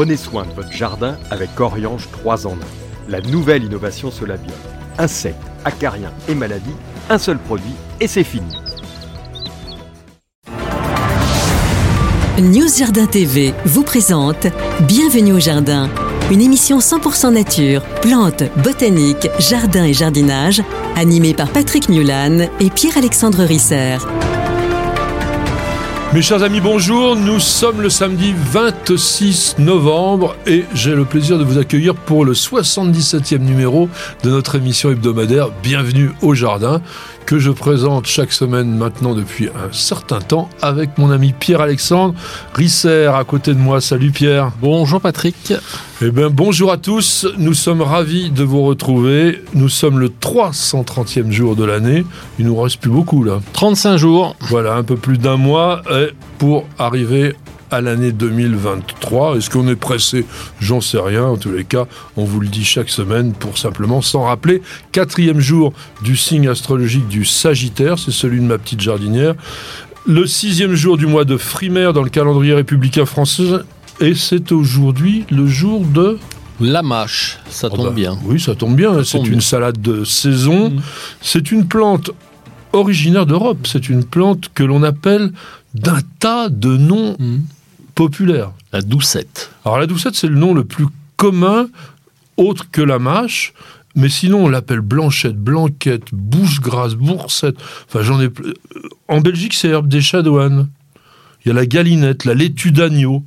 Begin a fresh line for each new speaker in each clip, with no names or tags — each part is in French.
Prenez soin de votre jardin avec Oriange 3 en 1. La nouvelle innovation Solabium. Insectes, acariens et maladies, un seul produit et c'est fini.
News Jardin TV vous présente Bienvenue au Jardin, une émission 100% nature, plantes, botanique, jardin et jardinage, animée par Patrick Mulan et Pierre-Alexandre Risser.
Mes chers amis, bonjour. Nous sommes le samedi 26 novembre et j'ai le plaisir de vous accueillir pour le 77e numéro de notre émission hebdomadaire Bienvenue au Jardin que je présente chaque semaine maintenant depuis un certain temps avec mon ami Pierre-Alexandre Risser à côté de moi. Salut Pierre.
Bonjour Patrick.
Eh bien bonjour à tous, nous sommes ravis de vous retrouver. Nous sommes le 330e jour de l'année. Il nous reste plus beaucoup là.
35 jours.
Voilà, un peu plus d'un mois pour arriver à l'année 2023. Est-ce qu'on est pressé? J'en sais rien. En tous les cas, on vous le dit chaque semaine pour simplement s'en rappeler. Quatrième jour du signe astrologique du Sagittaire, c'est celui de ma petite jardinière. Le sixième jour du mois de Frimaire dans le calendrier républicain français. Et c'est aujourd'hui le jour de...
La mâche, ça oh tombe bah, bien.
Oui, ça tombe bien. C'est une salade de saison. Mm. C'est une plante originaire d'Europe. C'est une plante que l'on appelle d'un tas de noms mm populaire.
La doucette.
Alors la doucette, c'est le nom le plus commun, autre que la mâche. Mais sinon, on l'appelle blanchette, blanquette, bouche grasse, boursette. Enfin, j'en ai. Euh, en Belgique, c'est herbe des chadouanes. Il y a la galinette, la laitue d'agneau.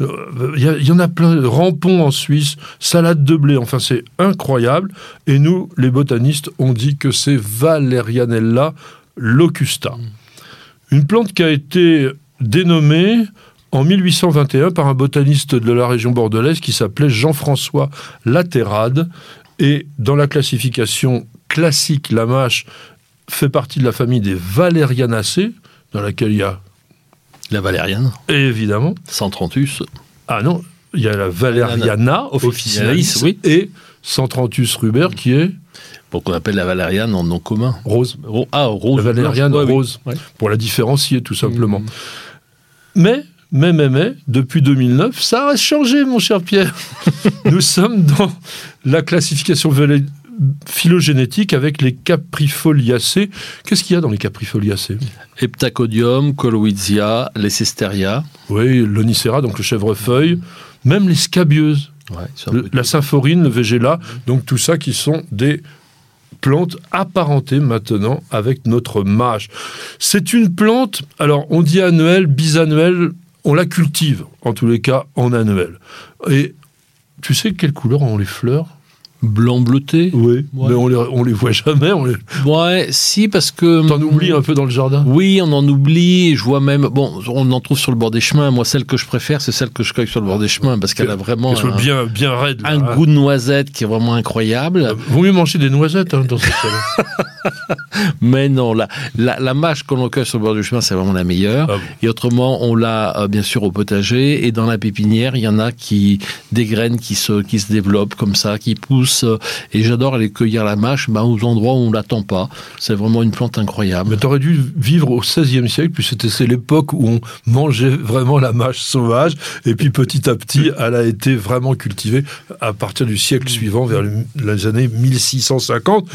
Euh, il y, en a plein. Rampon en Suisse, salade de blé. Enfin, c'est incroyable. Et nous, les botanistes, on dit que c'est Valerianella locusta. Une plante qui a été dénommée en 1821 par un botaniste de la région bordelaise qui s'appelait Jean-François Latérade. Et dans la classification classique, la mâche fait partie de la famille des Valerianacées, dans laquelle il y a...
La valériane
Évidemment.
Centranthus.
Ah non, il y a la Valeriana officinalis oui. et Centranthus ruber qui est...
Pour qu'on appelle la valériane en nom commun.
Rose.
Ah, rose.
La valériane rose. Pour la différencier, tout simplement. Mmh. Mais mais, mais, mais, depuis 2009, ça a changé, mon cher Pierre. Nous sommes dans la classification phylogénétique avec les caprifoliacées. Qu'est-ce qu'il y a dans les caprifoliacées
Heptacodium, Coloidsia, les Cesteria.
Oui, l'onicera, donc le chèvrefeuille, même les scabieuses. la symphorine, le végéla, donc tout ça qui sont des plantes apparentées maintenant avec notre mâche. C'est une plante, alors on dit annuelle, bisannuelle, on la cultive, en tous les cas, en annuel. Et tu sais quelle couleur ont les fleurs?
Blanc bleuté?
Oui, mais on les, on les voit jamais. On les...
Ouais, si, parce que.
T'en oublies un peu dans le jardin?
Oui, on en oublie. Je vois même. Bon, on en trouve sur le bord des chemins. Moi, celle que je préfère, c'est celle que je cueille sur le bord des chemins parce qu'elle a vraiment.
Un, bien, bien raide.
un goût de noisette qui est vraiment incroyable. Euh,
vaut mieux manger des noisettes hein, dans cette
Mais non, la, la, mâche qu'on cueille sur le bord du chemin, c'est vraiment la meilleure. Ah et autrement, on l'a euh, bien sûr au potager. Et dans la pépinière, il y en a qui. des graines qui se, qui se développent comme ça, qui poussent et j'adore aller cueillir la mâche bah, aux endroits où on ne l'attend pas. C'est vraiment une plante incroyable.
Mais tu aurais dû vivre au XVIe siècle, puis c'était l'époque où on mangeait vraiment la mâche sauvage, et puis petit à petit, elle a été vraiment cultivée à partir du siècle suivant, vers les années 1650. Mm.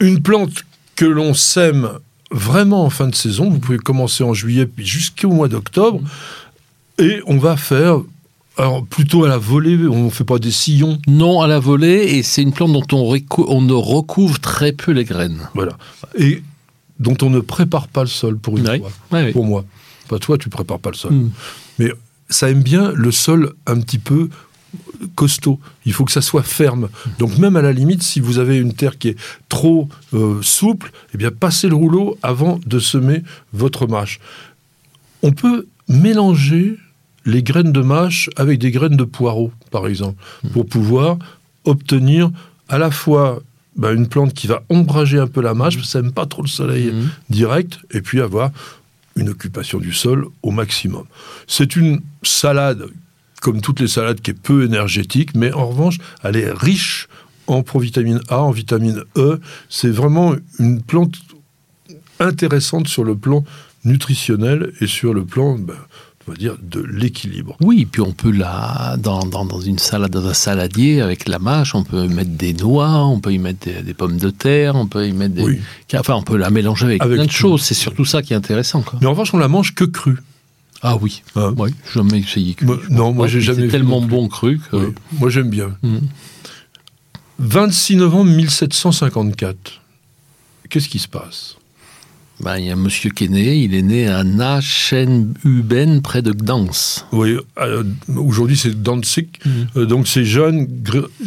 Une plante que l'on sème vraiment en fin de saison, vous pouvez commencer en juillet, puis jusqu'au mois d'octobre, et on va faire alors, plutôt à la volée, on ne fait pas des sillons
Non, à la volée, et c'est une plante dont on, on, ne recouvre très peu les graines.
Voilà. Et dont on ne prépare pas le sol, pour une fois. pour moi. Pas toi, tu prépares pas le sol. Hmm. Mais ça aime bien le sol un petit peu costaud. Il faut que ça soit ferme. Donc même à la limite, si vous avez une terre qui est trop euh, souple, eh bien passez le rouleau avant de semer votre mâche. On peut mélanger les graines de mâche avec des graines de poireau, par exemple, pour pouvoir obtenir à la fois bah, une plante qui va ombrager un peu la mâche, parce que ça n'aime pas trop le soleil mhm. direct, et puis avoir une occupation du sol au maximum. C'est une salade, comme toutes les salades, qui est peu énergétique, mais en revanche, elle est riche en provitamine A, en vitamine E. C'est vraiment une plante intéressante sur le plan nutritionnel et sur le plan bah, on va dire, de l'équilibre.
Oui, puis on peut la dans, dans, une salade, dans un saladier avec la mâche, on peut mettre des noix, on peut y mettre des, pommes de terre, on peut y mettre des, enfin on peut la mélanger avec, plein de choses. C'est surtout ça qui est intéressant.
Mais en revanche, on la mange que crue.
Ah oui, ah. oui, jamais essayé cru.
non, moi j'ai jamais.
C'est tellement bon cru que.
Moi j'aime bien. 26 mm. novembre 1754. Qu'est-ce qui se passe?
Ben, il y a un monsieur qui est né, il est né à Nachenhuben, près de Gdansk.
Oui, euh, aujourd'hui c'est Danzig, mm. euh, donc c'est John,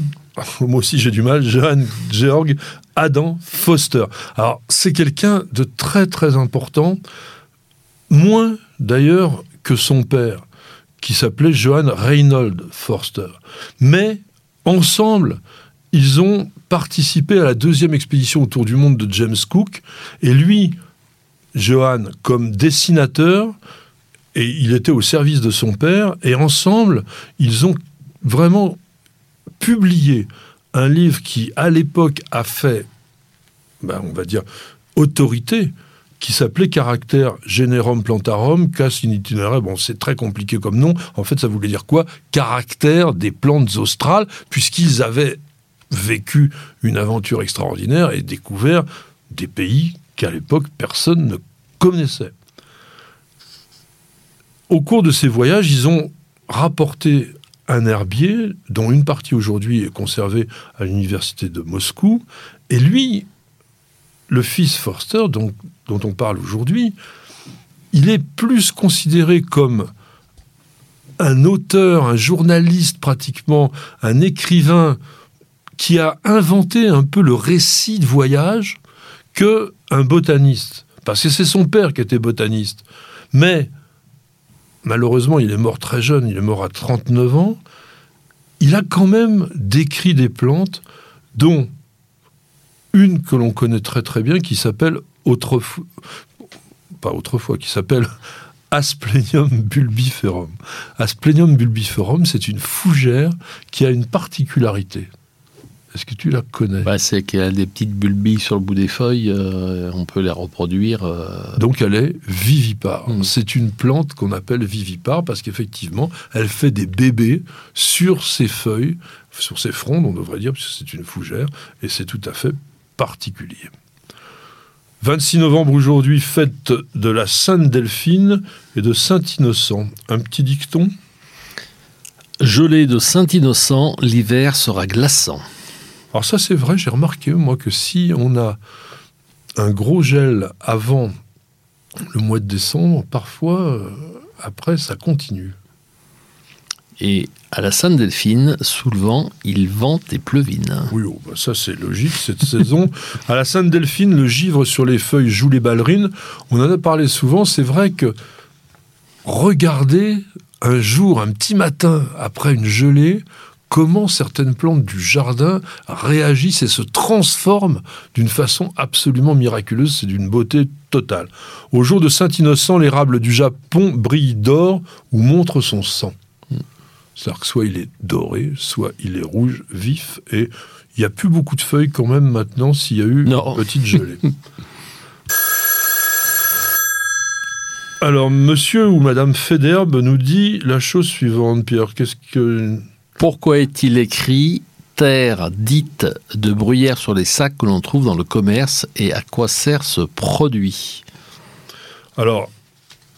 moi aussi j'ai du mal, John Georg Adam Foster. Alors c'est quelqu'un de très très important, moins d'ailleurs que son père, qui s'appelait Johann Reinhold Forster. Mais ensemble, ils ont participé à la deuxième expédition autour du monde de James Cook, et lui, Johann comme dessinateur, et il était au service de son père, et ensemble, ils ont vraiment publié un livre qui, à l'époque, a fait, ben, on va dire, autorité, qui s'appelait Caractère Generum Plantarum Cas in. Bon, c'est très compliqué comme nom. En fait, ça voulait dire quoi? Caractère des plantes australes, puisqu'ils avaient vécu une aventure extraordinaire et découvert des pays qu'à l'époque personne ne connaissait. Au cours de ces voyages, ils ont rapporté un herbier dont une partie aujourd'hui est conservée à l'université de Moscou. Et lui, le fils Forster, dont, dont on parle aujourd'hui, il est plus considéré comme un auteur, un journaliste pratiquement, un écrivain qui a inventé un peu le récit de voyage que un botaniste. Parce que c'est son père qui était botaniste. Mais, malheureusement, il est mort très jeune, il est mort à 39 ans. Il a quand même décrit des plantes dont une que l'on connaît très très bien qui s'appelle autrefois, pas autrefois, qui s'appelle Asplenium bulbiferum. Asplenium bulbiferum, c'est une fougère qui a une particularité. Est-ce que tu la connais
bah, C'est qu'elle a des petites bulbilles sur le bout des feuilles, euh, on peut les reproduire. Euh.
Donc elle est vivipare. Hmm. C'est une plante qu'on appelle vivipare parce qu'effectivement, elle fait des bébés sur ses feuilles, sur ses frondes, on devrait dire, puisque c'est une fougère, et c'est tout à fait particulier. 26 novembre aujourd'hui, fête de la Sainte Delphine et de Saint Innocent. Un petit dicton?
Gelée de Saint Innocent, l'hiver sera glaçant.
Alors ça c'est vrai, j'ai remarqué moi que si on a un gros gel avant le mois de décembre, parfois euh, après ça continue.
Et à la Sainte-Delphine, sous le vent, il vente et pleuvine.
Oui, oh, bah ça c'est logique cette saison. À la Sainte-Delphine, le givre sur les feuilles joue les ballerines. On en a parlé souvent. C'est vrai que regardez un jour, un petit matin, après une gelée, comment certaines plantes du jardin réagissent et se transforment d'une façon absolument miraculeuse. C'est d'une beauté totale. Au jour de Saint-Innocent, l'érable du Japon brille d'or ou montre son sang. C'est-à-dire que soit il est doré, soit il est rouge vif, et il n'y a plus beaucoup de feuilles quand même maintenant s'il y a eu une petite gelée. Alors, monsieur ou madame Federbe nous dit la chose suivante, Pierre. Qu'est-ce que
pourquoi est-il écrit terre dite de bruyère sur les sacs que l'on trouve dans le commerce et à quoi sert ce produit?
Alors,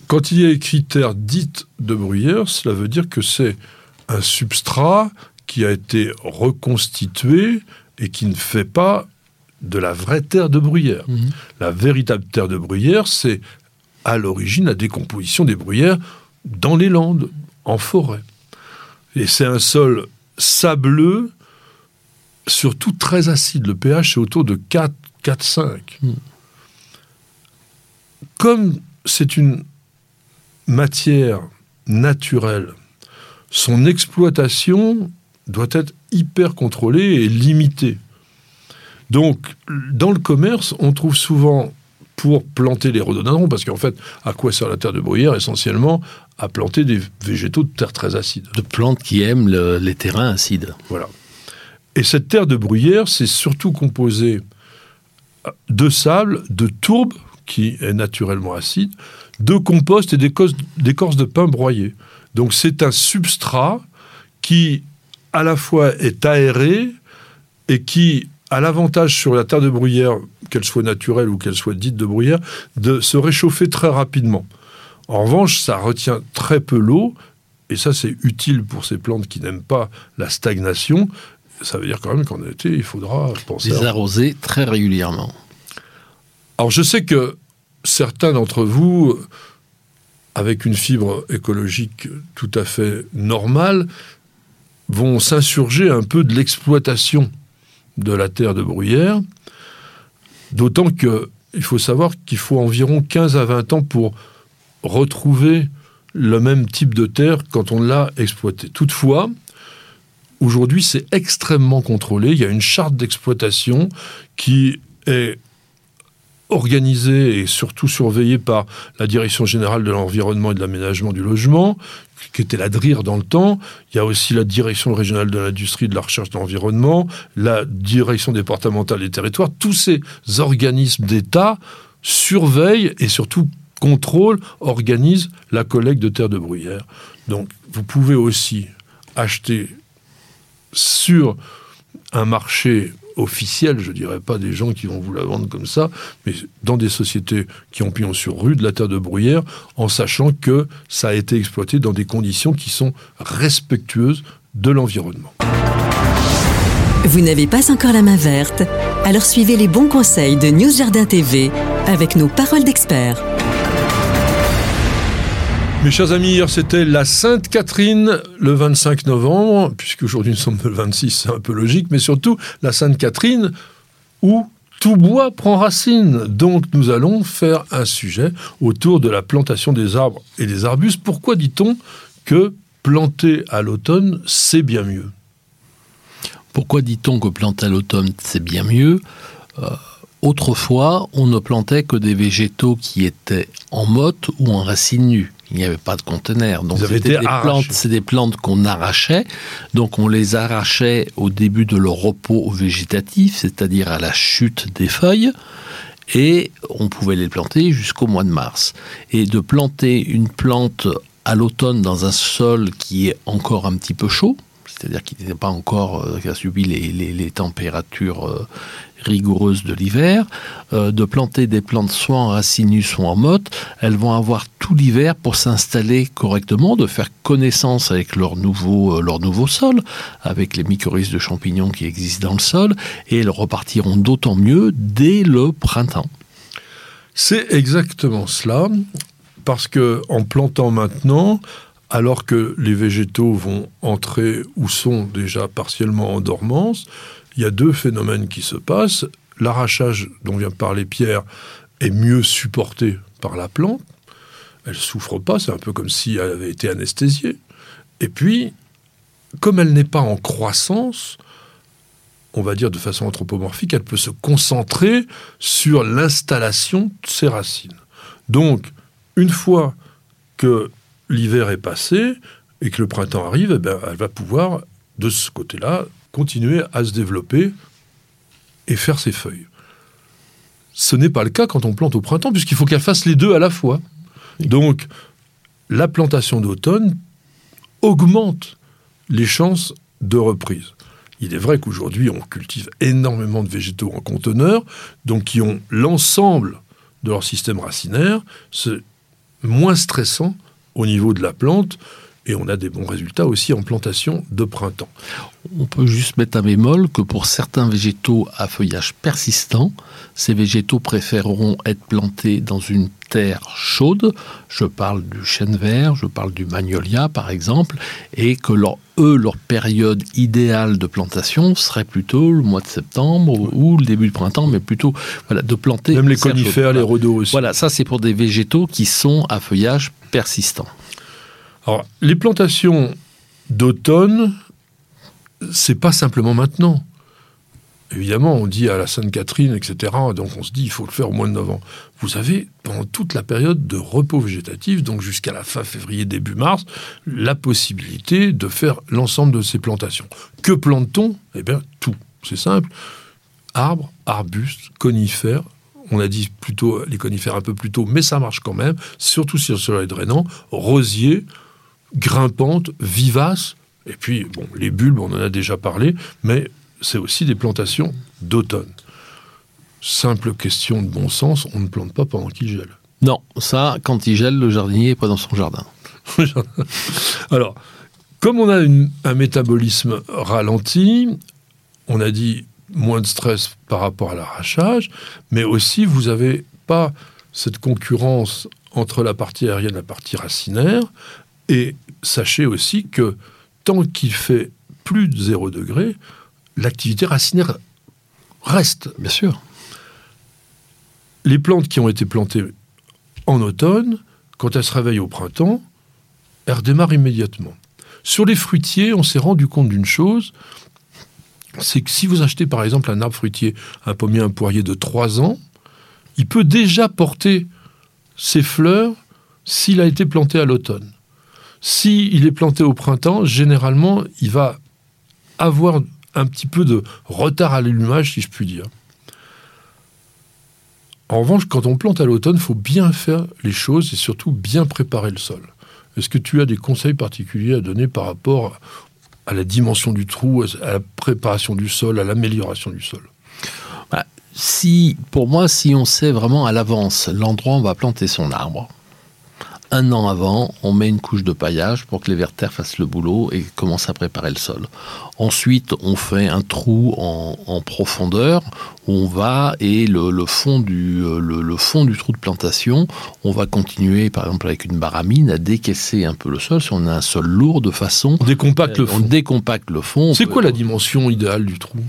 quand il y a écrit terre dite de bruyère, cela veut dire que c'est un substrat qui a été reconstitué et qui ne fait pas de la vraie terre de bruyère. Mhm. La véritable terre de bruyère, c'est à l'origine la décomposition des bruyères dans les landes, en forêt. Et c'est un sol sableux, surtout très acide. Le pH est autour de 4, 4, 5. Comme c'est une matière naturelle, son exploitation doit être hyper contrôlée et limitée. Donc, dans le commerce, on trouve souvent pour planter les rhododendrons, parce qu'en fait, à quoi sert la terre de bruyère Essentiellement à planter des végétaux de terre très acide.
De plantes qui aiment les terrains acides.
Voilà. Et cette terre de bruyère, c'est surtout composé de sable, de tourbe, qui est naturellement acide, de compost et d'écorce de pin broyée. Donc c'est un substrat qui à la fois est aéré et qui a l'avantage sur la terre de bruyère, qu'elle soit naturelle ou qu'elle soit dite de bruyère, de se réchauffer très rapidement. En revanche, ça retient très peu l'eau, et ça c'est utile pour ces plantes qui n'aiment pas la stagnation. Ça veut dire quand même qu'en été, il faudra penser...
Les arroser très régulièrement.
Alors je sais que certains d'entre vous, avec une fibre écologique tout à fait normale, vont s'insurger un peu de l'exploitation de la terre de bruyère, d'autant qu'il faut savoir qu'il faut environ 15 à 20 ans pour retrouver le même type de terre quand on l'a exploité. Toutefois, aujourd'hui, c'est extrêmement contrôlé. Il y a une charte d'exploitation qui est organisée et surtout surveillée par la Direction générale de l'environnement et de l'aménagement du logement, qui était la DRIR dans le temps. Il y a aussi la Direction régionale de l'industrie, de la recherche de l'environnement, la Direction départementale des territoires. Tous ces organismes d'État surveillent et surtout contrôlent, organisent la collecte de terres de bruyère. Donc vous pouvez aussi acheter sur un marché officiel, je dirais pas des gens qui vont vous la vendre comme ça, mais dans des sociétés qui ont pignon sur rue de la terre de bruyère, en sachant que ça a été exploité dans des conditions qui sont respectueuses de l'environnement.
Vous n'avez pas encore la main verte? Alors suivez les bons conseils de News Jardin TV avec nos paroles d'experts.
Mes chers amis, hier c'était la Sainte Catherine le 25 novembre, puisqu'aujourd'hui nous sommes le 26, c'est un peu logique, mais surtout la Sainte Catherine où tout bois prend racine. Donc nous allons faire un sujet autour de la plantation des arbres et des arbustes. Pourquoi dit-on que planter à l'automne, c'est bien mieux?
Pourquoi dit-on que planter à l'automne, c'est bien mieux? Euh, Autrefois, on ne plantait que des végétaux qui étaient en motte ou en racines nues il n'y avait pas de conteneurs. Donc c'était des plantes, c'est des plantes qu'on arrachait. Donc on les arrachait au début de leur repos végétatif, c'est-à-dire à la chute des feuilles et on pouvait les planter jusqu'au mois de mars. Et de planter une plante à l'automne dans un sol qui est encore un petit peu chaud, c'est-à-dire qui n'était pas encore, euh, a subi les, températures euh, rigoureuse de l'hiver, euh, de planter des plantes soit en racines soit en motte. Elles vont avoir tout l'hiver pour s'installer correctement, de faire connaissance avec leur nouveau, leur nouveau sol, avec les mycorhizes de champignons qui existent dans le sol, et elles repartiront d'autant mieux dès le printemps.
C'est exactement cela, parce que en plantant maintenant, alors que les végétaux vont entrer ou sont déjà partiellement en dormance, il y a deux phénomènes qui se passent. L'arrachage dont vient parler Pierre est mieux supporté par la plante. Elle souffre pas, c'est un peu comme si elle avait été anesthésiée. Et puis, comme elle n'est pas en croissance, on va dire de façon anthropomorphique, elle peut se concentrer sur l'installation de ses racines. Donc, une fois que l'hiver est passé et que le printemps arrive, eh ben, elle va pouvoir, de ce côté-là, continuer à se développer et faire ses feuilles. Ce n'est pas le cas quand on plante au printemps, puisqu'il faut qu'elle fasse les deux à la fois. Donc, la plantation d'automne augmente les chances de reprise. Il est vrai qu'aujourd'hui, on cultive énormément de végétaux en conteneurs, donc qui ont l'ensemble de leur système racinaire. C'est moins stressant au niveau de la plante et on a des bons résultats aussi en plantation de printemps.
On peut juste mettre un bémol que pour certains végétaux à feuillage persistant, ces végétaux préféreront être plantés dans une terre chaude. Je parle du chêne vert, je parle du magnolia par exemple, et que leur, eux, leur période idéale de plantation serait plutôt le mois de septembre ou, le début du printemps, mais plutôt voilà, de planter.
Même les conifères, les rhodos aussi.
Voilà, ça c'est pour des végétaux qui sont à feuillage persistant.
Alors, les plantations d'automne, c'est pas simplement maintenant. Évidemment, on dit à la Sainte-Catherine, etc. Donc on se dit, il faut le faire au mois de novembre. Vous avez, pendant toute la période de repos végétatif, donc jusqu'à la fin février, début mars, la possibilité de faire l'ensemble de ces plantations. Que plante-t-on? Eh bien, tout. C'est simple. Arbres, arbustes, conifères, on a dit plutôt les conifères un peu plus tôt, mais ça marche quand même, surtout si le sol est drainant, rosier, grimpante, vivace, et puis, bon, les bulbes, on en a déjà parlé, mais c'est aussi des plantations d'automne. Simple question de bon sens, on ne plante pas pendant qu'il gèle.
Non, ça, quand il gèle, le jardinier n'est pas dans son jardin.
Alors, comme on a un métabolisme ralenti, on a dit moins de stress par rapport à l'arrachage, mais aussi vous n'avez pas cette concurrence entre la partie aérienne et la partie racinaire. Et sachez aussi que tant qu'il fait plus de 0 degré, l'activité racinaire reste.
Bien sûr.
Les plantes qui ont été plantées en automne, quand elles se réveillent au printemps, elles redémarrent immédiatement. Sur les fruitiers, on s'est rendu compte d'une chose, c'est que si vous achetez par exemple un arbre fruitier, un pommier, un poirier de 3 ans, il peut déjà porter ses fleurs s'il a été planté à l'automne. S'il est planté au printemps, généralement, il va avoir un petit peu de retard à l'allumage, si je puis dire. En revanche, quand on plante à l'automne, il faut bien faire les choses et surtout bien préparer le sol. Est-ce que tu as des conseils particuliers à donner par rapport à la dimension du trou, à la préparation du sol, à l'amélioration du sol?
Si, Pour moi, si on sait vraiment à l'avance l'endroit où on va planter son arbre, un an avant, on met une couche de paillage pour que les vertères fassent le boulot et commencent à préparer le sol. Ensuite, on fait un trou en, profondeur où on va et le, fond du, le, fond du trou de plantation, on va continuer par exemple avec une baramine à décaisser un peu le sol. Si on a un sol lourd de façon,
on décompacte le fond.
On décompacte le fond.
C'est quoi la dimension idéale du trou?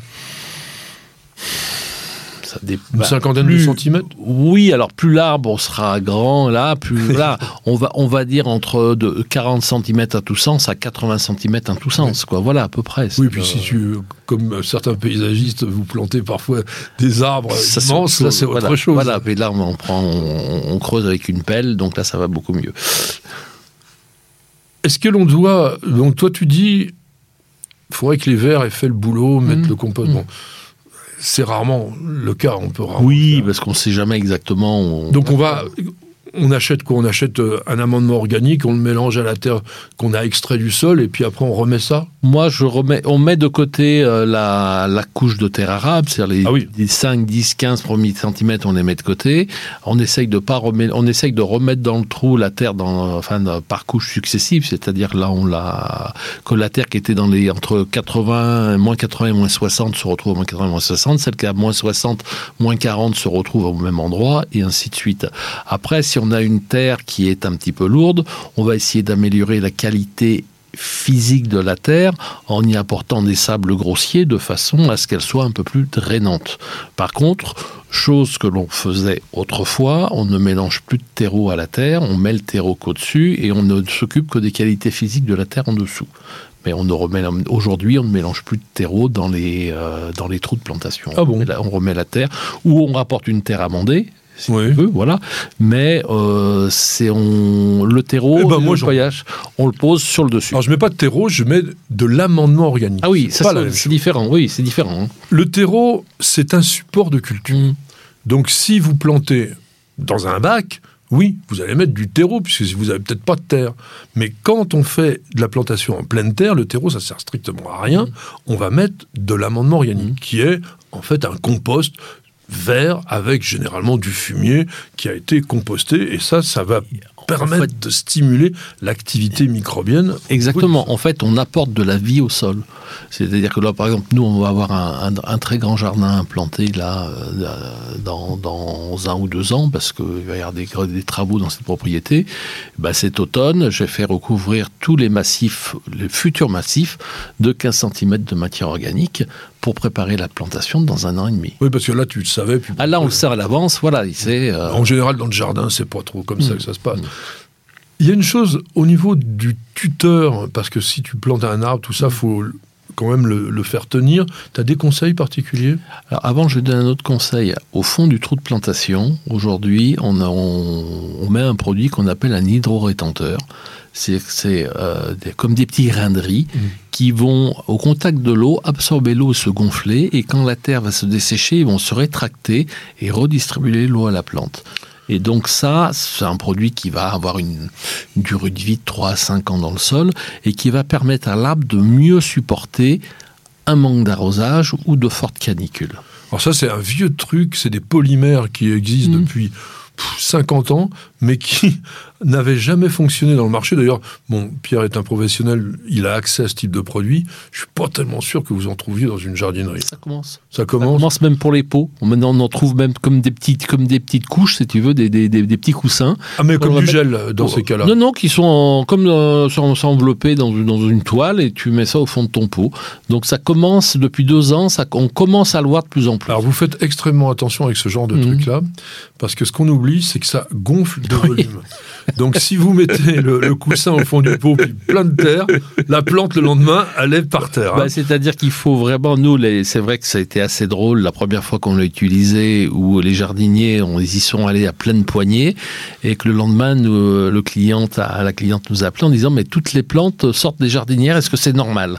Une bah, cinquantaine de centimètres
Oui, alors plus l'arbre sera grand, là, plus là, on va, on va dire entre de 40 cm à tout sens à 80 cm à tout sens, quoi. Voilà, à peu près.
Oui, puis si tu, comme certains paysagistes, vous plantez parfois des arbres ça, immenses, là, c'est autre chose.
Voilà, mais là, on, prend, on, creuse avec une pelle, donc là, ça va beaucoup mieux.
Est-ce que l'on doit. Donc, toi, tu dis. Il faudrait que les vers aient fait le boulot, mettre mmh. le compost. Mmh c'est rarement le cas. On peut
Oui, parce qu'on ne sait jamais exactement.
Donc on va, on achète quoi? On achète euh, un amendement organique, on le mélange à la terre qu'on a extrait du sol, et puis après on remet ça?
Moi, je remets, on met de côté euh, la, couche de terre arabe, c'est-à-dire les, 5, 10, 15 premiers centimètres, on les met de côté. On essaye de, pas remettre, on essaye de remettre dans le trou la terre dans, enfin, par couches successives, c'est-à-dire là, on l'a, que la terre qui était dans les, entre 80, moins 80 et moins 60 se retrouve à moins 80 et moins 60, celle qui a moins 60, moins 40 se retrouve au même endroit, et ainsi de suite. Après, si on a une terre qui est un petit peu lourde, on va essayer d'améliorer la qualité physique de la terre en y apportant des sables grossiers de façon à ce qu'elle soit un peu plus drainante. Par contre, chose que l'on faisait autrefois, on ne mélange plus de terreau à la terre, on met le terreau qu'au-dessus et on ne s'occupe que des qualités physiques de la terre en dessous. Mais on ne remet aujourd'hui, on ne mélange plus de terreau dans les, euh, dans les trous de plantation.
Ah bon?
On remet la terre, ou on rapporte une terre amendée, si oui. voilà. Mais euh, c'est on le terreau, eh ben, le voyage, on le pose sur le dessus.
Alors je mets pas de terreau, je mets de l'amendement organique.
Ah oui, c'est différent. Oui, c'est différent. Hein.
Le terreau, c'est un support de culture. Mmh. Donc si vous plantez dans un bac, oui, vous allez mettre du terreau, puisque vous n'avez peut-être pas de terre. Mais quand on fait de la plantation en pleine terre, le terreau, ça sert strictement à rien. Mmh. On va mettre de l'amendement organique, mmh. qui est en fait un compost vert avec généralement du fumier qui a été composté et ça, ça va permettre de stimuler l'activité microbienne.
Exactement. En fait, on apporte de la vie au sol. C'est-à-dire que là, par exemple, nous, on va avoir un, très grand jardin implanté là euh, dans, un ou deux ans parce qu'il va y avoir des, des, travaux dans cette propriété. Bah, cet automne, je vais faire recouvrir tous les massifs, les futurs massifs de 15 cm de matière organique pour préparer la plantation dans un an et demi.
Oui, parce que là, tu le savais.
ah, là, on le sait à l'avance, voilà. Euh,
en général, dans le jardin, c'est pas trop comme ça mm. que ça se passe. Mm. Il y a une chose au niveau du tuteur, parce que si tu plantes un arbre, tout ça, mm. faut quand même le, faire tenir. Tu as des conseils particuliers?
Alors avant, je vais donner un autre conseil. Au fond du trou de plantation, aujourd'hui, on, on, met un produit qu'on appelle un hydro-rétenteur. C'est euh, comme des petits grains de riz qui vont, au contact de l'eau, absorber l'eau et se gonfler. Et quand la terre va se dessécher, ils vont se rétracter et redistribuer l'eau à la plante. Et donc ça, c'est un produit qui va avoir une, durée de vie de 3 à 5 ans dans le sol et qui va permettre à l'arbre de mieux supporter un manque d'arrosage ou de fortes canicules.
Alors ça, c'est un vieux truc, c'est des polymères qui existent mmh. depuis 50 ans, mais qui n'avait jamais fonctionné dans le marché. D'ailleurs, bon, Pierre est un professionnel, il a accès à ce type de produit. Je suis pas tellement sûr que vous en trouviez dans une jardinerie.
Ça commence.
Ça commence. Ça
commence même pour les pots. Maintenant, on en trouve même comme des petites, comme des petites couches, si tu veux, des, des, des, petits coussins.
Ah, mais comme du gel dans ces cas-là.
Non, non, qui sont comme euh, enveloppés dans, dans une toile et tu mets ça au fond de ton pot. Donc ça commence depuis deux ans, ça, on commence à le voir de plus en plus.
Alors vous faites extrêmement attention avec ce genre de mmh. truc-là, parce que ce qu'on oublie, c'est que ça gonfle de volume. Donc si vous mettez le, coussin au fond du pot, puis plein de terre, la plante le lendemain, elle est par terre. Hein.
Bah, c'est-à-dire qu'il faut vraiment, nous, c'est vrai que ça a été assez drôle la première fois qu'on l'a utilisé, où les jardiniers, on, ils y sont allés à pleine poignée, et que le lendemain, le client, la cliente nous a appelé en disant, mais toutes les plantes sortent des jardinières, est-ce que c'est normal?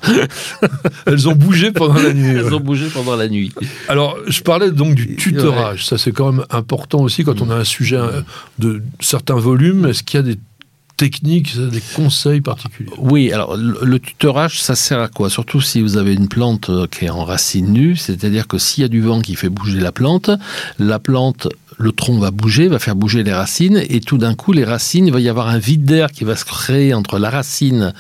Elles ont bougé pendant la nuit.
Elles ont bougé pendant la nuit.
Alors, je parlais donc du tutorage. Ça, c'est quand même important aussi quand on a un sujet de certains volumes. Est-ce qu'il y a des techniques, des conseils particuliers?
Oui, alors le, tutorage, ça sert à quoi? Surtout si vous avez une plante euh, qui est en racine nue, c'est-à-dire que s'il y a du vent qui fait bouger la plante, la plante le tronc va bouger, va faire bouger les racines, et tout d'un coup, les racines, il va y avoir un vide d'air qui va se créer entre la racine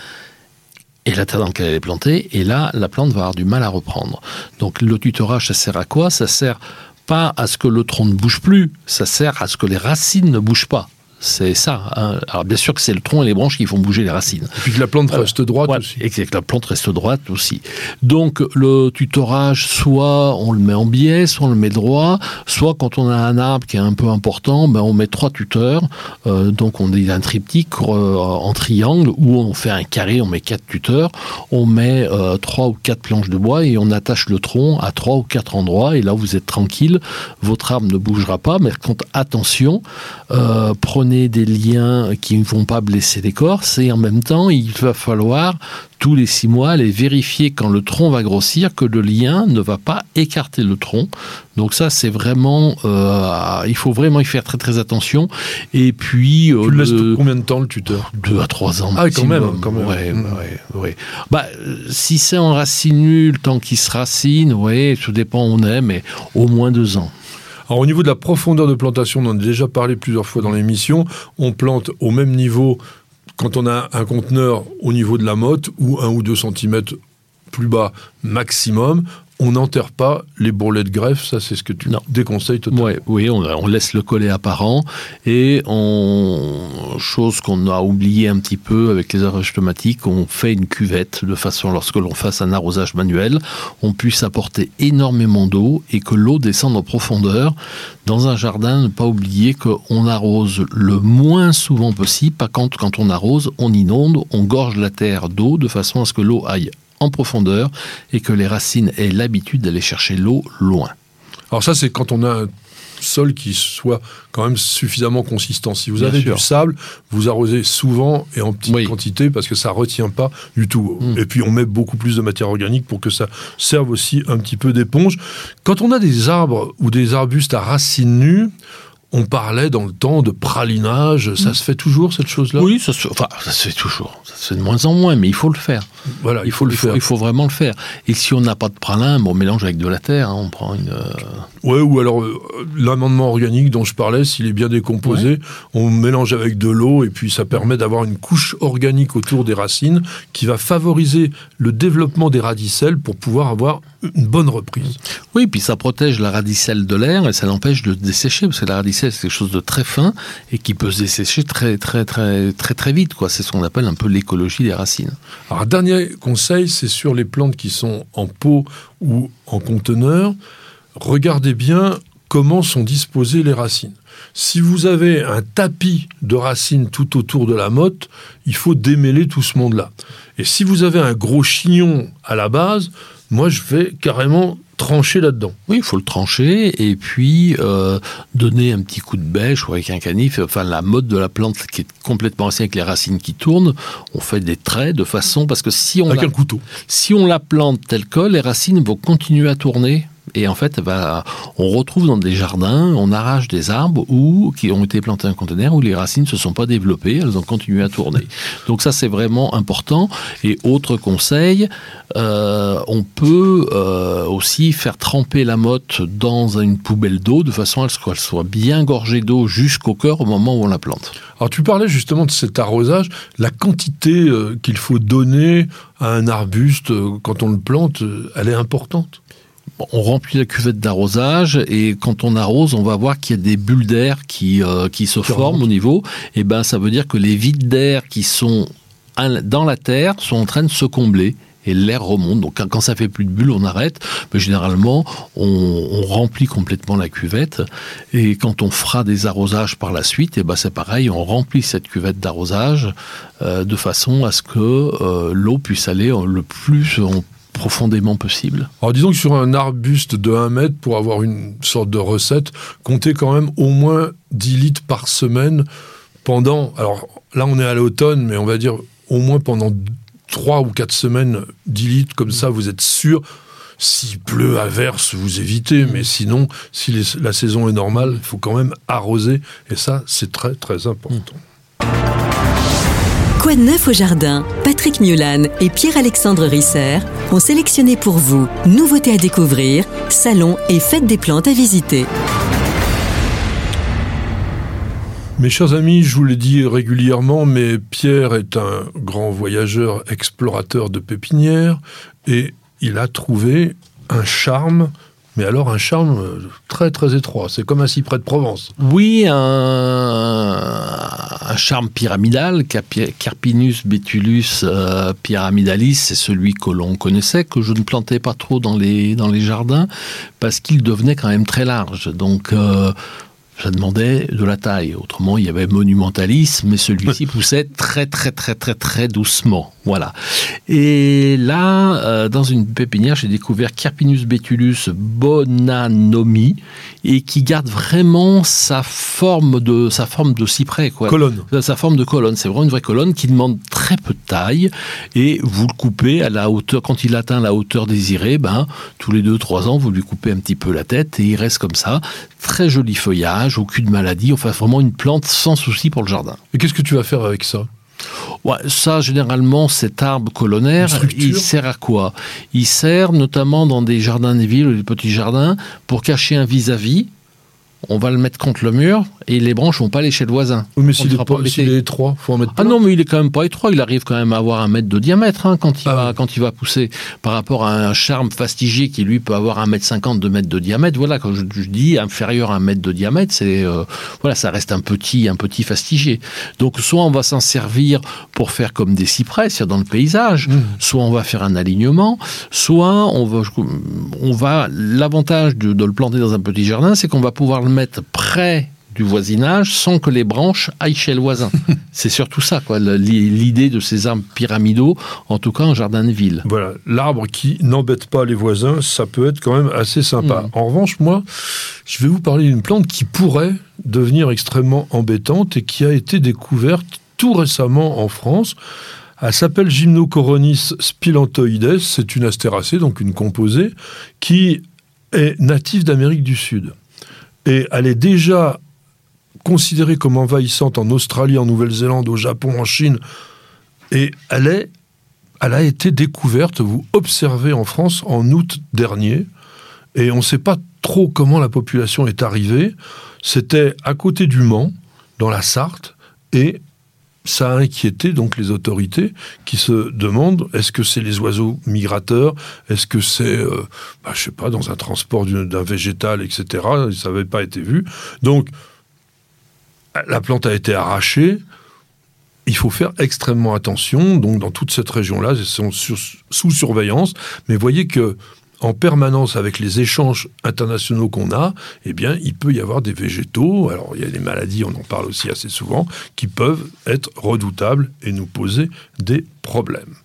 et la terre dans laquelle elle est plantée, et là, la plante va avoir du mal à reprendre. Donc le tutorage, ça sert à quoi? Ça sert pas à ce que le tronc ne bouge plus, ça sert à ce que les racines ne bougent pas. C'est ça. Hein. Alors bien sûr que c'est le tronc et les branches qui font bouger les racines.
Et puis que la plante reste droite aussi.
Et que la plante reste droite aussi. Donc le tutorage, soit on le met en biais, soit on le met droit, soit quand on a un arbre qui est un peu important, ben on met trois tuteurs. Euh, donc on a un triptyque euh, en triangle où on fait un carré, on met quatre tuteurs, on met euh, trois ou quatre planches de bois et on attache le tronc à trois ou quatre endroits. Et là vous êtes tranquille, votre arbre ne bougera pas. Mais quand attention, prenez des liens qui ne vont pas blesser l'écorce et en même temps, il va falloir tous les six mois aller vérifier quand le tronc va grossir que le lien ne va pas écarter le tronc. Donc ça, c'est vraiment, euh, il faut vraiment y faire très très attention. Et puis,
euh, tu le laisses combien de temps le tuteur?
Deux à trois ans.
Ah, quand même, quand même.
Ouais, mmh. ouais, Bah, si c'est en racine nulle, tant qu'il se racine, ouais, tout dépend où on est, mais au moins deux ans.
Alors au niveau de la profondeur de plantation, on en a déjà parlé plusieurs fois dans l'émission, on plante au même niveau quand on a un conteneur au niveau de la motte ou un ou deux centimètres plus bas maximum on n'enterre pas les bourrelets de greffe, ça c'est ce que tu déconseilles totalement.
oui, on, laisse le collet apparent et on, chose qu'on a oublié un petit peu avec les arrages automatiques, on fait une cuvette de façon lorsque l'on fasse un arrosage manuel, on puisse apporter énormément d'eau et que l'eau descende en profondeur. Dans un jardin, ne pas oublier qu'on arrose le moins souvent possible. Par contre, quand on arrose, on inonde, on gorge la terre d'eau de façon à ce que l'eau aille en profondeur et que les racines aient l'habitude d'aller chercher l'eau loin.
Alors ça, c'est quand on a un sol qui soit quand même suffisamment consistant. Si vous avez du sable, vous arrosez souvent et en petite quantité parce que ça retient pas du tout. Hmm. Et puis on met beaucoup plus de matière organique pour que ça serve aussi un petit peu d'éponge. Quand on a des arbres ou des arbustes à racines nues, on parlait dans le temps de pralinage, ça mm. se fait toujours cette chose-là?
Oui, ça se, enfin, ça se fait toujours. Ça se fait de moins en moins, mais il faut le faire.
Voilà, il, faut le faire.
il faut vraiment le faire. Et si on n'a pas de pralin, on mélange avec de la terre, hein, on prend une. Euh,
Ouais, ou alors euh, l'amendement organique dont je parlais, s'il est bien décomposé, on mélange avec de l'eau et puis ça permet d'avoir une couche organique autour des racines qui va favoriser le développement des radicelles pour pouvoir avoir une bonne reprise.
Oui, puis ça protège la radicelle de l'air et ça l'empêche de dessécher parce que la radicelle c'est quelque chose de très fin et qui peut se dessécher très très très très très vite quoi. C'est ce qu'on appelle un peu l'écologie des racines.
Alors dernier conseil, c'est sur les plantes qui sont en pot ou en conteneur regardez bien comment sont disposées les racines. Si vous avez un tapis de racines tout autour de la motte, il faut démêler tout ce monde-là. Et si vous avez un gros chignon à la base, moi je vais carrément trancher là-dedans.
Oui, il faut le trancher et puis euh, donner un petit coup de bêche ou avec un canif. Enfin, la mode de la plante qui est complètement ancienne avec les racines qui tournent, on fait des traits de façon parce que si on
avec un couteau,
si on la plante telle que les racines vont continuer à tourner et en fait, on retrouve dans des jardins, on arrache des arbres où, qui ont été plantés en conteneur où les racines ne se sont pas développées, elles ont continué à tourner. Donc ça, c'est vraiment important. Et autre conseil, euh, on peut euh, aussi faire tremper la motte dans une poubelle d'eau de façon à ce qu'elle soit bien gorgée d'eau jusqu'au cœur au moment où on la plante.
Alors tu parlais justement de cet arrosage, la quantité euh, qu'il faut donner à un arbuste quand on le plante, elle est importante
on remplit la cuvette d'arrosage et quand on arrose, on va voir qu'il y a des bulles d'air qui, euh, qui se forment au niveau. Et ben, ça veut dire que les vides d'air qui sont dans la terre sont en train de se combler et l'air remonte. Donc quand ça fait plus de bulles, on arrête. Mais généralement, on, remplit complètement la cuvette. Et quand on fera des arrosages par la suite, et ben c'est pareil, on remplit cette cuvette d'arrosage euh, de façon à ce que euh, l'eau puisse aller le plus profondément possible.
Alors disons que sur un arbuste de 1 mètre, pour avoir une sorte de recette, comptez quand même au moins 10 litres par semaine pendant, alors là on est à l'automne, mais on va dire au moins pendant 3 ou 4 semaines, 10 litres, comme ça vous êtes sûr. S'il pleut, averse, vous évitez, mais sinon, si la saison est normale, il faut quand même arroser, et ça, c'est très très important.
Quoi de neuf au jardin? Patrick Mulan et Pierre-Alexandre Risser ont sélectionné pour vous nouveautés à découvrir, salons et fêtes des plantes à visiter.
Mes chers amis, je vous l'ai dit régulièrement, mais Pierre est un grand voyageur, explorateur de pépinières, et il a trouvé un charme mais alors un charme très très étroit. C'est comme un cyprès de Provence.
Oui, un, charme pyramidal. Carpinus betulus euh, pyramidalis, c'est celui que l'on connaissait, que je ne plantais pas trop dans les, dans les jardins, parce qu'il devenait quand même très large. Donc euh, ça demandait de la taille. Autrement, il y avait monumentalisme, mais celui-ci poussait très, très, très, très, très doucement. Voilà. Et là, euh, dans une pépinière, j'ai découvert Carpinus betulus bonanomi, et qui garde vraiment sa forme de, sa forme de cyprès. Quoi.
Colonne.
Sa forme de colonne. C'est vraiment une vraie colonne qui demande très peu de taille, et vous le coupez à la hauteur, quand il atteint la hauteur désirée, ben, tous les 2-3 ans, vous lui coupez un petit peu la tête, et il reste comme ça. Très joli feuillage, aucune maladie, enfin vraiment une plante sans souci pour le jardin.
Et qu'est-ce que tu vas faire avec ça?
Ouais, ça, généralement, cet arbre colonnaire, il sert à quoi? Il sert notamment dans des jardins des villes, des petits jardins, pour cacher un vis-à-vis. -vis. On va le mettre contre le mur et les branches vont pas aller chez le voisin.
mais s'il est, étroit, faut en mettre
Ah non, mais il est quand même pas étroit. Il arrive quand même à avoir un mètre de diamètre hein, quand, il ah va, quand il va pousser. Par rapport à un charme fastigié qui lui peut avoir un mètre cinquante, deux mètres de diamètre. Voilà, quand je, dis inférieur à un mètre de diamètre, c'est euh, voilà, ça reste un petit, un petit fastigié. Donc soit on va s'en servir pour faire comme des cyprès, c'est dans le paysage. Mmh. Soit on va faire un alignement. Soit on va, on va. L'avantage de, de le planter dans un petit jardin, c'est qu'on va pouvoir le mettre près du voisinage sans que les branches aillent chez le voisin. c'est surtout ça, quoi, l'idée de ces arbres pyramidaux, en tout cas en jardin de ville.
Voilà, l'arbre qui n'embête pas les voisins, ça peut être quand même assez sympa. Mm. En revanche, moi, je vais vous parler d'une plante qui pourrait devenir extrêmement embêtante et qui a été découverte tout récemment en France. Elle s'appelle Gymnocoronis spilantoides, c'est une astéracée, donc une composée, qui est native d'Amérique du Sud. Et elle est déjà considérée comme envahissante en Australie, en Nouvelle-Zélande, au Japon, en Chine. Et elle, est, elle a été découverte, vous observez en France, en août dernier. Et on ne sait pas trop comment la population est arrivée. C'était à côté du Mans, dans la Sarthe, et ça a inquiété donc les autorités qui se demandent est-ce que c'est les oiseaux migrateurs Est-ce que c'est, euh, bah, je sais pas, dans un transport d'un végétal, etc. Ça n'avait pas été vu. Donc, la plante a été arrachée. Il faut faire extrêmement attention. Donc, dans toute cette région-là, ils sont sous surveillance. Mais voyez que en permanence avec les échanges internationaux qu'on a, eh bien, il peut y avoir des végétaux, alors il y a des maladies, on en parle aussi assez souvent, qui peuvent être redoutables et nous poser des problèmes.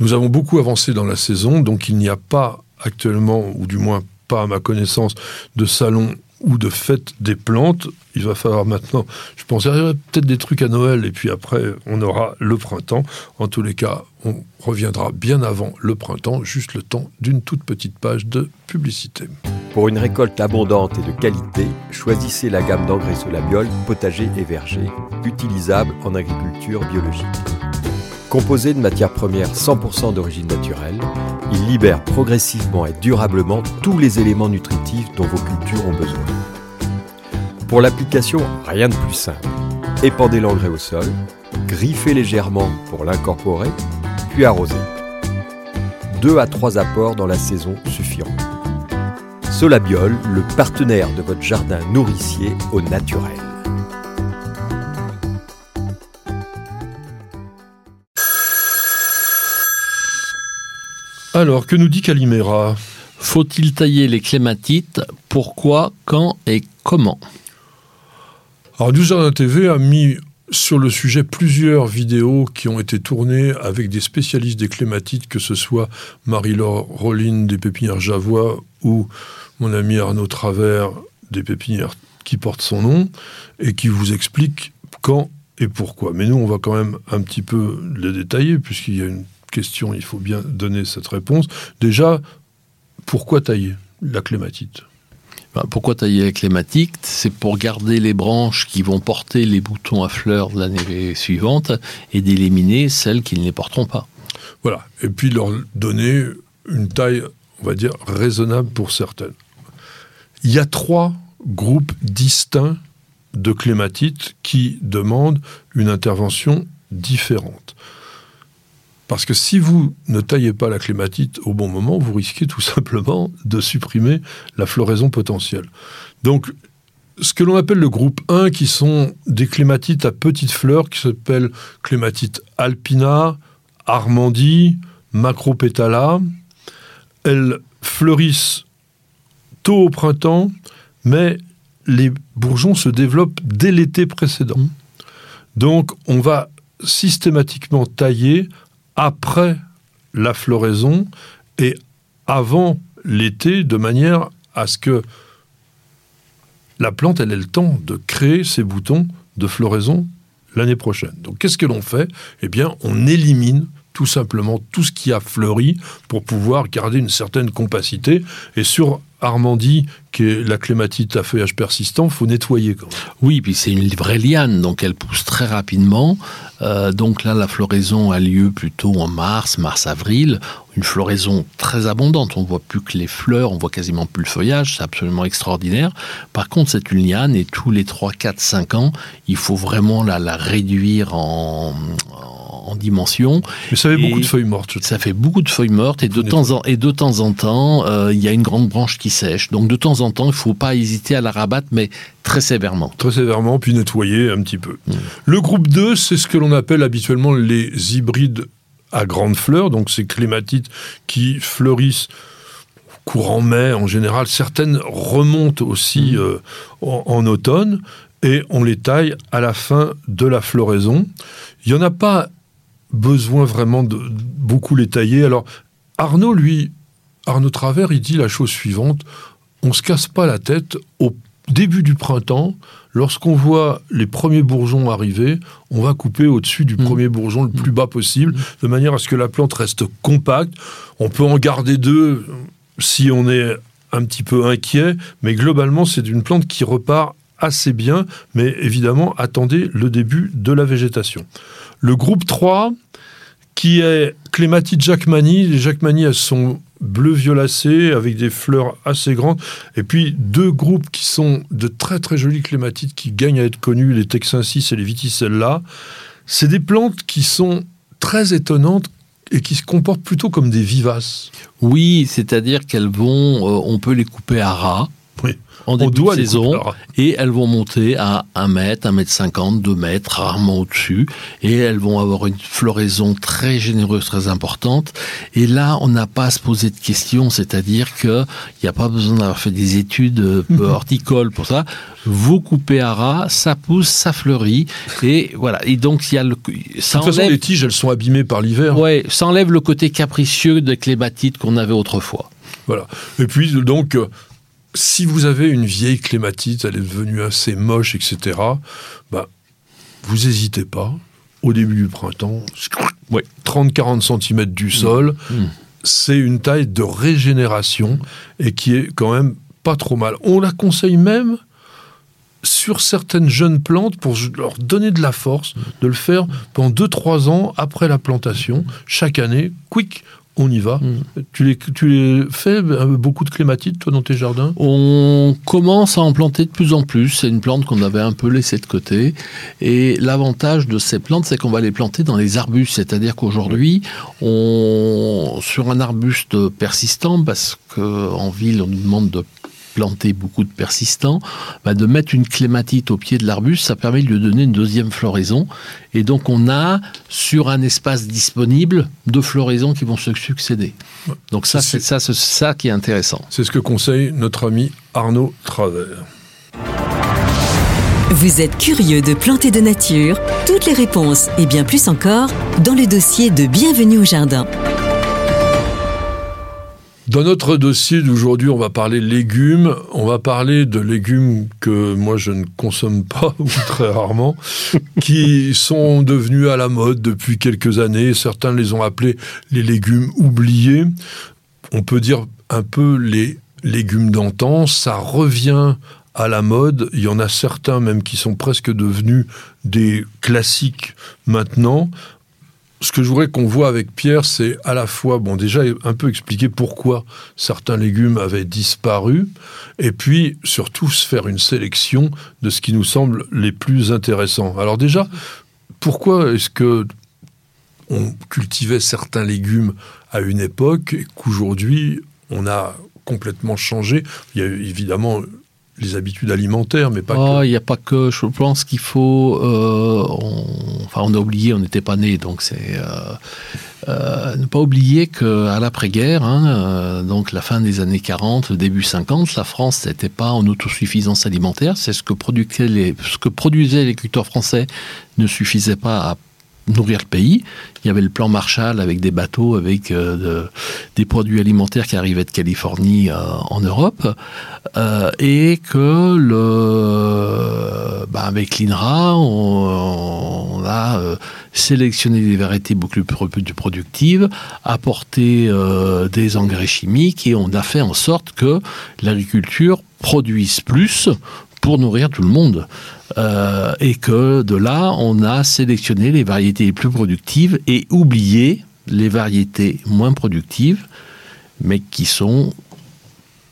Nous avons beaucoup avancé dans la saison, donc il n'y a pas actuellement, ou du moins pas à ma connaissance, de salon ou de fête des plantes. Il va falloir maintenant, je pense, y peut-être des trucs à Noël, et puis après, on aura le printemps. En tous les cas, on reviendra bien avant le printemps, juste le temps d'une toute petite page de publicité.
Pour une récolte abondante et de qualité, choisissez la gamme d'engrais Solabiol, potager et verger, utilisable en agriculture biologique. Composé de matières premières 100% d'origine naturelle, il libère progressivement et durablement tous les éléments nutritifs dont vos cultures ont besoin. Pour l'application, rien de plus simple. Épandez l'engrais au sol, griffez légèrement pour l'incorporer, puis arrosez. Deux à trois apports dans la saison suffiront. Solabiol, le partenaire de votre jardin nourricier au naturel.
Alors, que nous dit Calimera?
Faut-il tailler les clématites? Pourquoi, quand? Et comment?
Alors, Du Jardin TV a mis sur le sujet plusieurs vidéos qui ont été tournées avec des spécialistes des clématites, que ce soit Marie-Laure Rollin des pépinières Javois ou mon ami Arnaud Travers des pépinières qui portent son nom et qui vous expliquent quand et pourquoi. Mais nous, on va quand même un petit peu les détailler puisqu'il y a une question, il faut bien donner cette réponse. Déjà, pourquoi tailler la clématite?
Pourquoi tailler la clématite C'est pour garder les branches qui vont porter les boutons à fleurs l'année suivante et d'éliminer celles qui ne les porteront pas.
Voilà, et puis leur donner une taille, on va dire, raisonnable pour certaines. Il y a trois groupes distincts de clématites qui demandent une intervention différente. Parce que si vous ne taillez pas la clématite au bon moment, vous risquez tout simplement de supprimer la floraison potentielle. Donc, ce que l'on appelle le groupe 1, qui sont des clématites à petites fleurs, qui s'appellent clématites alpina, armandie, macropétala, elles fleurissent tôt au printemps, mais les bourgeons se développent dès l'été précédent. Mmh. Donc, on va systématiquement tailler après la floraison et avant l'été, de manière à ce que la plante ait le temps de créer ses boutons de floraison l'année prochaine. Donc qu'est-ce que l'on fait? Eh bien, on élimine tout simplement tout ce qui a fleuri pour pouvoir garder une certaine compacité. Et sur Armandie, qui est la clématite à feuillage persistant, faut nettoyer quand même.
Oui, puis c'est une vraie liane, donc elle pousse très rapidement. Euh, donc là, la floraison a lieu plutôt en mars, mars-avril. Une floraison très abondante. On voit plus que les fleurs, on voit quasiment plus le feuillage. C'est absolument extraordinaire. Par contre, c'est une liane et tous les 3, 4, 5 ans, il faut vraiment la, la réduire en, en dimension.
Mais ça fait beaucoup de feuilles mortes.
Ça fait beaucoup de feuilles mortes et de, temps en, et de temps en temps, euh, il y a une grande branche qui sèche. Donc de temps en temps, il ne faut pas hésiter à la rabattre, mais très sévèrement.
Très sévèrement, puis nettoyer un petit peu. Mm. Le groupe 2, c'est ce que l'on appelle habituellement les hybrides à grandes fleurs, donc ces clématites qui fleurissent courant mai en général. Certaines remontent aussi mm. euh, en, automne et on les taille à la fin de la floraison. Il n'y en a pas besoin vraiment de beaucoup les tailler. Alors, Arnaud, lui, Arnaud Travers, il dit la chose suivante on se casse pas la tête au début du printemps, lorsqu'on voit les premiers bourgeons arriver, on va couper au-dessus du mmh. premier bourgeon le plus bas possible, de manière à ce que la plante reste compacte. On peut en garder deux si on est un petit peu inquiet, mais globalement, c'est une plante qui repart assez bien, mais évidemment, attendez le début de la végétation. Le groupe 3, qui est Clématite Jacquemanie. Les Jacquemanie, elles sont bleu-violacées, avec des fleurs assez grandes. Et puis, deux groupes qui sont de très très jolies clématites qui gagnent à être connues, les Texensis et les Viticella. C'est des plantes qui sont très étonnantes et qui se comportent plutôt comme des vivaces.
Oui, c'est-à-dire qu'elles vont, euh, on peut les couper à ras en début de saison et elles vont monter à 1 mètre, 1 mètre 50, 2 mètres, rarement au-dessus et elles vont avoir une floraison très généreuse, très importante. Et là, on n'a pas à se poser de questions, c'est-à-dire qu'il n'y a pas besoin d'avoir fait des études euh, horticoles pour ça. Vous coupez à ras, ça pousse, ça fleurit et voilà. Et donc il y a le.
Ça de toute façon, les tiges, elles sont abîmées par l'hiver.
Ouais, ça enlève le côté capricieux des clématites qu'on avait autrefois.
Voilà. Et puis donc si vous avez une vieille clématite, elle est devenue assez moche, etc., bah, vous n'hésitez pas. Au début du printemps, 30-40 cm du mmh. sol, mmh. c'est une taille de régénération et qui est quand même pas trop mal. On la conseille même sur certaines jeunes plantes pour leur donner de la force, de le faire pendant 2-3 ans après la plantation, chaque année, quick, on y va. Mm. Tu, les, tu les fais euh, beaucoup de clématites, toi, dans tes jardins?
On commence à en planter de plus en plus. C'est une plante qu'on avait un peu laissée de côté. Et l'avantage de ces plantes, c'est qu'on va les planter dans les arbustes. C'est-à-dire qu'aujourd'hui, on, sur un arbuste persistant, parce qu'en ville, on nous demande de planter beaucoup de persistants, bah, de mettre une clématite au pied de l'arbuste, ça permet de lui donner une deuxième floraison. Et donc on a sur un espace disponible deux floraisons qui vont se succéder. Donc ça, c'est ça, ça qui est intéressant.
C'est ce que conseille notre ami Arnaud Travers.
Vous êtes curieux de planter de nature? Toutes les réponses et bien plus encore dans le dossier de Bienvenue au Jardin.
Dans notre dossier d'aujourd'hui, on va parler légumes. On va parler de légumes que moi je ne consomme pas ou très rarement, qui sont devenus à la mode depuis quelques années. Certains les ont appelés les légumes oubliés. On peut dire un peu les légumes d'antan. Ça revient à la mode. Il y en a certains même qui sont presque devenus des classiques maintenant ce que je voudrais qu'on voit avec Pierre, c'est à la fois, bon, déjà un peu expliquer pourquoi certains légumes avaient disparu, et puis surtout se faire une sélection de ce qui nous semble les plus intéressants. Alors déjà, pourquoi est-ce que on cultivait certains légumes à une époque et qu'aujourd'hui on a complètement changé? Il y a évidemment les habitudes alimentaires, mais pas
oh, Il n'y a pas que. Je pense qu'il faut. Euh, enfin, on a oublié, on n'était pas né, donc c'est. Euh, euh, ne pas oublier qu'à l'après-guerre, hein, donc la fin des années 40, le début 50, la France n'était pas en autosuffisance alimentaire. C'est ce que produisaient les, ce que produisaient les agriculteurs français ne suffisait pas à nourrir le pays. Il y avait le plan Marshall avec des bateaux, avec euh, des produits alimentaires qui arrivaient de Californie euh, en Europe, euh, et que bah, avec l'INRA, on, a sélectionné des variétés beaucoup plus productives, apporté des engrais chimiques, et on a fait en sorte que l'agriculture produise plus pour nourrir tout le monde. Euh, et que de là, on a sélectionné les variétés les plus productives et oublié les variétés moins productives, mais qui sont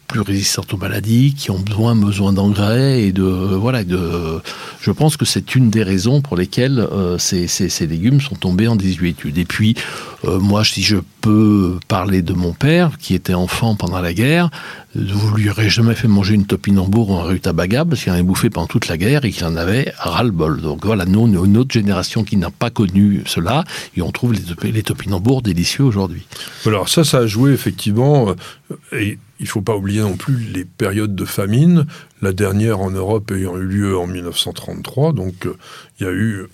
plus résistantes aux maladies, qui ont besoin, besoin d'engrais et de voilà. De, je pense que c'est une des raisons pour lesquelles euh, ces, ces, légumes sont tombés en désuétude. Et puis, euh, moi, si je peux parler de mon père, qui était enfant pendant la guerre, vous lui aurez jamais fait manger une topinambour ou un rutabaga parce qu'il en avait bouffé pendant toute la guerre et qu'il en avait ras-le-bol. Donc voilà, nous, une autre génération qui n'a pas connu cela et on trouve les, les topinambours délicieux aujourd'hui.
Alors ça, ça a joué effectivement, euh, il faut pas oublier non plus les périodes de famine, la dernière en Europe ayant eu lieu en 1933, donc euh, il y a eu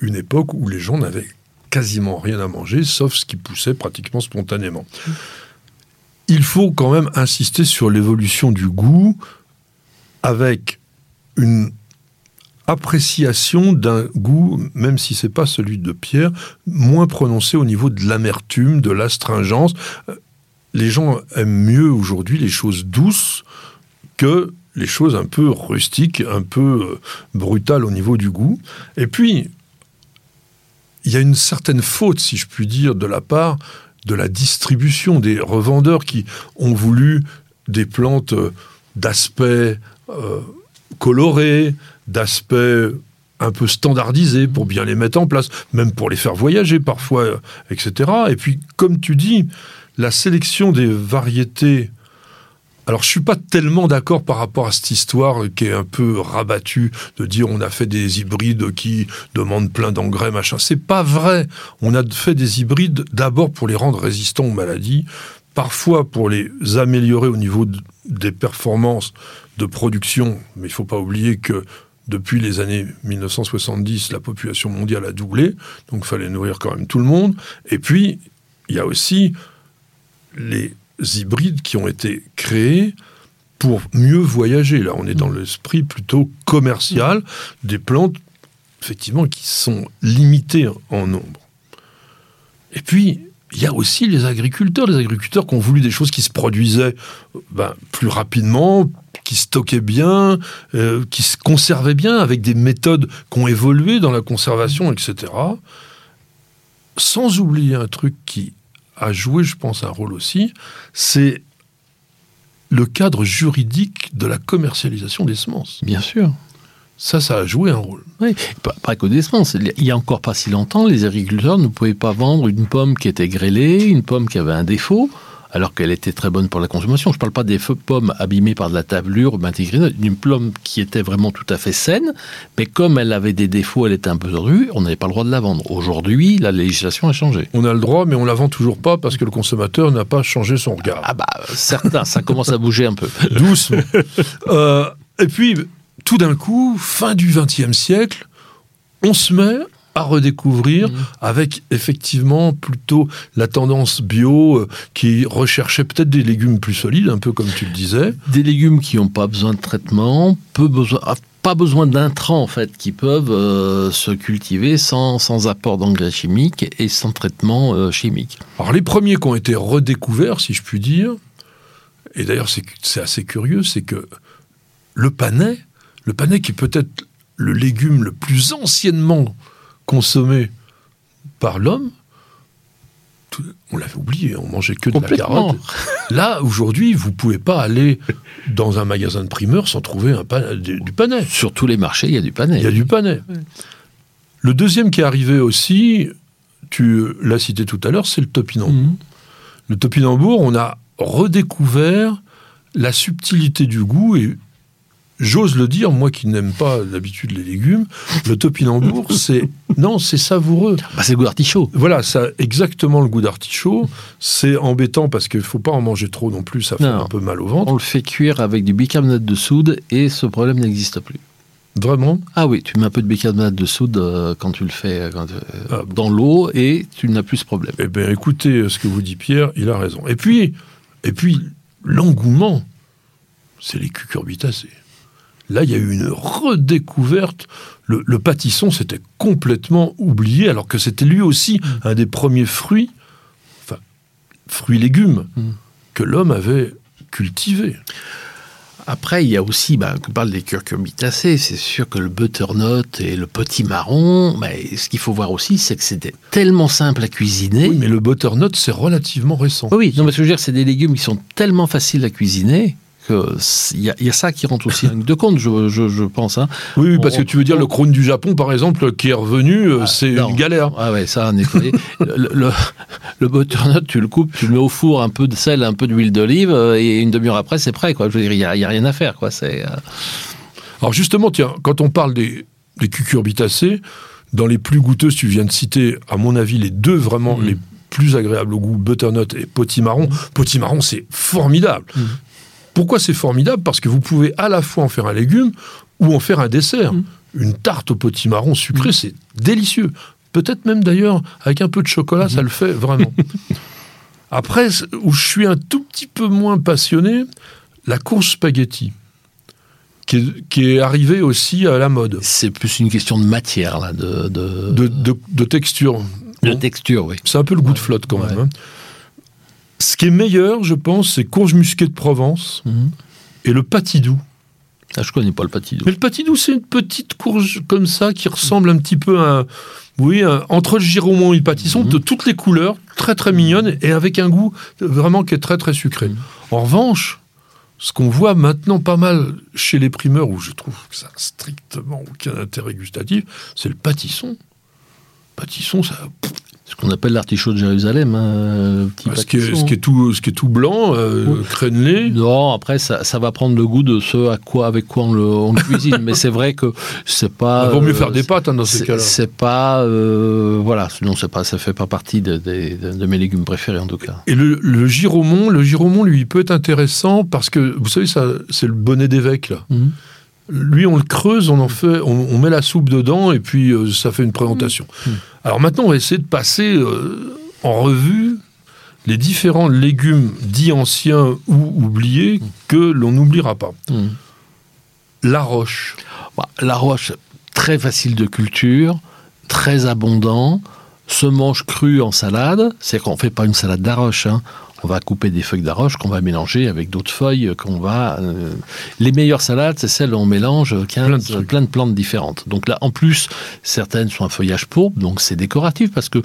une époque où les gens n'avaient quasiment rien à manger, sauf ce qui poussait pratiquement spontanément il faut quand même insister sur l'évolution du goût avec une appréciation d'un goût, même si c'est pas celui de Pierre, moins prononcé au niveau de l'amertume, de l'astringence. Les gens aiment mieux aujourd'hui les choses douces que les choses un peu rustiques, un peu euh, brutales au niveau du goût. Et puis, il y a une certaine faute, si je puis dire, de la part de la distribution, des revendeurs qui ont voulu des plantes d'aspect coloré, d'aspect un peu standardisé pour bien les mettre en place, même pour les faire voyager parfois, euh, etc. Et puis, comme tu dis, la sélection des variétés alors, je suis pas tellement d'accord par rapport à cette histoire qui est un peu rabattue de dire on a fait des hybrides qui demandent plein d'engrais, machin. C'est pas vrai. On a fait des hybrides d'abord pour les rendre résistants aux maladies, parfois pour les améliorer au niveau des performances de production. Mais il faut pas oublier que depuis les années 1970, la population mondiale a doublé, donc il fallait nourrir quand même tout le monde. Et puis, il y a aussi les hybrides qui ont été créés pour mieux voyager. Là, on est dans l'esprit plutôt commercial des plantes, effectivement, qui sont limitées en nombre. Et puis, il y a aussi les agriculteurs, les agriculteurs qui ont voulu des choses qui se produisaient ben, plus rapidement, qui stockaient bien, euh, qui se conservaient bien, avec des méthodes qui ont évolué dans la conservation, etc. Sans oublier un truc qui a joué, je pense, un rôle aussi, c'est le cadre juridique de la commercialisation des semences.
Bien sûr.
Ça, ça a joué un rôle.
Oui, pas, que des semences. Il y a encore pas si longtemps, les agriculteurs ne pouvaient pas vendre une pomme qui était grêlée, une pomme qui avait un défaut alors qu'elle était très bonne pour la consommation. Je ne parle pas des pommes abîmées par de la tablure, d'une pomme qui était vraiment tout à fait saine, mais comme elle avait des défauts, elle était un peu tordue, on n'avait pas le droit de la vendre. Aujourd'hui, la législation a changé.
On a le droit, mais on la vend toujours pas parce que le consommateur n'a pas changé son regard.
Ah bah, certains, ça commence à bouger un peu.
Doucement. Euh, et puis, tout d'un coup, fin du XXe siècle, on se met à redécouvrir mmh. avec effectivement plutôt la tendance bio euh, qui recherchait peut-être des légumes plus solides, un peu comme tu le disais.
Des légumes qui n'ont pas besoin de traitement, peu besoin, ah, pas besoin d'intrants en fait, qui peuvent euh, se cultiver sans, sans apport d'engrais chimiques et sans traitement euh, chimique.
Alors les premiers qui ont été redécouverts, si je puis dire, et d'ailleurs c'est assez curieux, c'est que le panais, le panais qui est peut-être le légume le plus anciennement consommé par l'homme, on l'avait oublié, on mangeait que de la carotte. Là, aujourd'hui, vous pouvez pas aller dans un magasin de primeurs sans trouver un du panais.
Sur tous les marchés, il y a du panais.
Il y a du panais. Le deuxième qui est arrivé aussi, tu l'as cité tout à l'heure, c'est le topinambour. Mhm. Le topinambour, on a redécouvert la subtilité du goût et j'ose le dire, moi qui n'aime pas d'habitude les légumes, le topinambour, c'est non, c'est savoureux.
Bah, c'est le goût d'artichaut.
Voilà, ça exactement le goût d'artichaut. C'est embêtant parce qu'il faut pas en manger trop non plus, ça fait un peu mal au ventre.
On le fait cuire avec du bicarbonate de soude et ce problème n'existe plus.
Vraiment?
Ah oui, tu mets un peu de bicarbonate de soude euh, quand tu le fais euh, ah dans l'eau et tu n'as plus ce problème.
Eh bien, écoutez ce que vous dit Pierre, il a raison. Et puis, et puis l'engouement, c'est les cucurbitacées. Là, il y a eu une redécouverte. Le, pâtisson s'était complètement oublié, alors que c'était lui aussi mm. un des premiers fruits, enfin, fruits-légumes, mm. que l'homme avait cultivés.
Après, il y a aussi, bah, on parle des cucurbitacées, c'est sûr que le butternut et le petit marron, bah, ce qu'il faut voir aussi, c'est que c'était tellement simple à cuisiner.
Oui, mais le butternut, c'est relativement récent.
Oui, non, mais ce que je veux dire, c'est des légumes qui sont tellement faciles à cuisiner il y, a ça qui rentre aussi en de compte, je, pense. Hein.
Oui, parce que tu veux dire le crône du Japon, par exemple, qui est revenu, euh, ah, c'est une galère.
Ah ouais, ça, le, le, butternut, tu le coupes, tu le mets au four, un peu de sel, un peu d'huile d'olive, euh, et une demi-heure après, c'est prêt. Quoi. Je veux dire, il n'y a, rien à faire. Quoi. C'est, euh.
Alors justement, tiens, quand on parle des, des cucurbitacées, dans les plus goûteuses, tu viens de citer, à mon avis, les deux vraiment mm. les plus agréables au goût, butternut et potimarron. Potimarron, c'est formidable. Mm. Pourquoi c'est formidable Parce que vous pouvez à la fois en faire un légume ou en faire un dessert. Mm. Une tarte au potimarron sucré, mm. c'est délicieux. Peut-être même d'ailleurs, avec un peu de chocolat, ça mm. le fait vraiment. Après, où je suis un tout petit peu moins passionné, la course spaghetti. Qui est, arrivée aussi à la mode.
C'est plus une question de matière, là, de...
De, texture.
De texture, oui.
C'est un peu le goût de flotte, quand même. Hein. Ce qui est meilleur, je pense, c'est courge musquée de Provence mhm. et le patidou.
Ah, je connais pas le patidou.
Mais le patidou, c'est une petite courge comme ça qui ressemble un petit peu à, oui, entre le giromont et le pâtisson, mhm. de toutes les couleurs, très très mignonne et avec un goût vraiment qui est très très sucré. Mhm. En revanche, ce qu'on voit maintenant pas mal chez les primeurs, où je trouve que ça n'a strictement aucun intérêt gustatif, c'est le pâtisson. Pâtisson, ça
ce qu'on appelle l'artichaut de Jérusalem. Hein,
petit ce, qui est, ce, qui est, tout, ce qui est tout blanc, euh, crénelé.
Non, après, ça, ça, va prendre le goût de ce à quoi, avec quoi on le, cuisine. Mais c'est vrai que c'est pas.
Il vaut mieux faire des pâtes hein, dans ces cas-là.
C'est pas. Euh, voilà, sinon, pas, ça fait pas partie de, de, mes légumes préférés, en tout cas.
Et le, le giromont, le giromont, lui, peut être intéressant parce que, vous savez, c'est le bonnet d'évêque, là. Mhm. Lui, on le creuse, on en fait, on, met la soupe dedans et puis euh, ça fait une présentation. Mmh. Alors maintenant, on va essayer de passer euh, en revue les différents légumes dits anciens ou oubliés que l'on n'oubliera pas. La roche.
Bah, la roche, très facile de culture, très abondant, se mange cru en salade. C'est qu'on ne fait pas une salade d'arroche. Hein on va couper des feuilles d'arroche qu'on va mélanger avec d'autres feuilles qu'on va. Euh, les meilleures salades, c'est celles où on mélange 15, plein, de plantes différentes. Donc là, en plus, certaines sont un feuillage pourpre, donc c'est décoratif parce que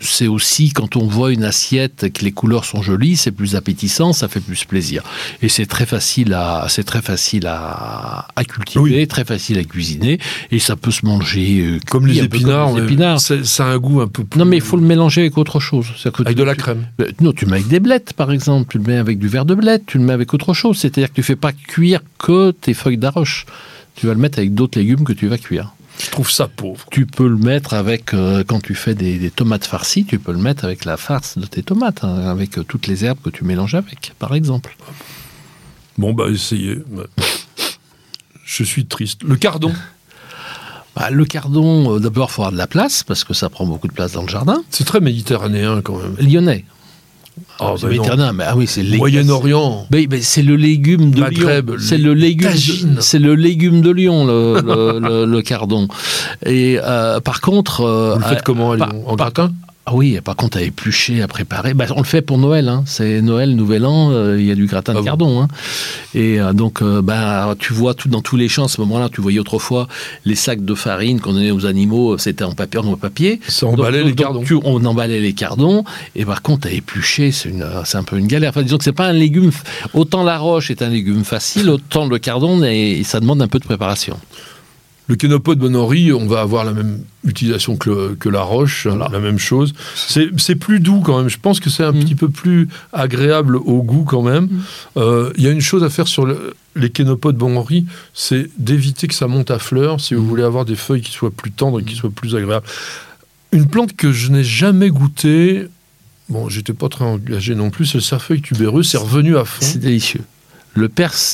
c'est aussi quand on voit une assiette que les couleurs sont jolies, c'est plus appétissant, ça fait plus plaisir. Et c'est très facile à, c'est très facile à, à cultiver, très facile à cuisiner, et ça peut se manger
euh, comme les épinards. Comme les épinards. Ça a un goût un peu.
Plus... Non, mais il faut le mélanger avec autre chose.
Avec de la crème.
Non, tu mets avec des blés par exemple, tu le mets avec du verre de blette, tu le mets avec autre chose. C'est-à-dire que tu fais pas cuire que tes feuilles d'arroche. Tu vas le mettre avec d'autres légumes que tu vas cuire.
Je trouve ça pauvre.
Tu peux le mettre avec, euh, quand tu fais des, tomates farcies, tu peux le mettre avec la farce de tes tomates, hein, avec euh, toutes les herbes que tu mélanges avec, par exemple.
Bon, bah essayez. Je suis triste. Le cardon
bah, le cardon, euh, d'abord, il faut avoir de la place, parce que ça prend beaucoup de place dans le jardin.
C'est très méditerranéen quand même.
Lyonnais. Oh, mais ah oui, c'est
Moyen-Orient.
c'est le légume de Lyon. C'est le légume. C'est le légume de Lyon, le, le, cardon. Et euh, par contre,
euh, vous le faites comment à Lyon En gratin
ah oui, par contre, à éplucher, à préparer. Bah, on le fait pour Noël. Hein. C'est Noël, Nouvel An, euh, il y a du gratin de ah cardon. Hein. Et euh, donc, euh, bah, tu vois tout dans tous les champs à ce moment-là. Tu voyais autrefois les sacs de farine qu'on donnait aux animaux, c'était en papier, en papier.
Ça emballait les cardons.
on emballait les cardons. Et par contre, à éplucher, c'est un peu une galère. Enfin, disons que c'est pas un légume. Autant la roche est un légume facile, autant le cardon, et ça demande un peu de préparation.
Le kénopode Bonori, on va avoir la même utilisation que, la roche, la même chose. C'est plus doux quand même. Je pense que c'est un mm. petit peu plus agréable au goût quand même. Mm. Euh, il y a une chose à faire sur les kénopodes Bonori, c'est d'éviter que ça monte à fleurs si vous mm. voulez avoir des feuilles qui soient plus tendres et qui soient plus agréables. Une plante que je n'ai jamais goûtée, bon, j'étais pas très engagé non plus, c'est le cerfeuil tubéreux, c'est revenu à fond.
C'est délicieux le,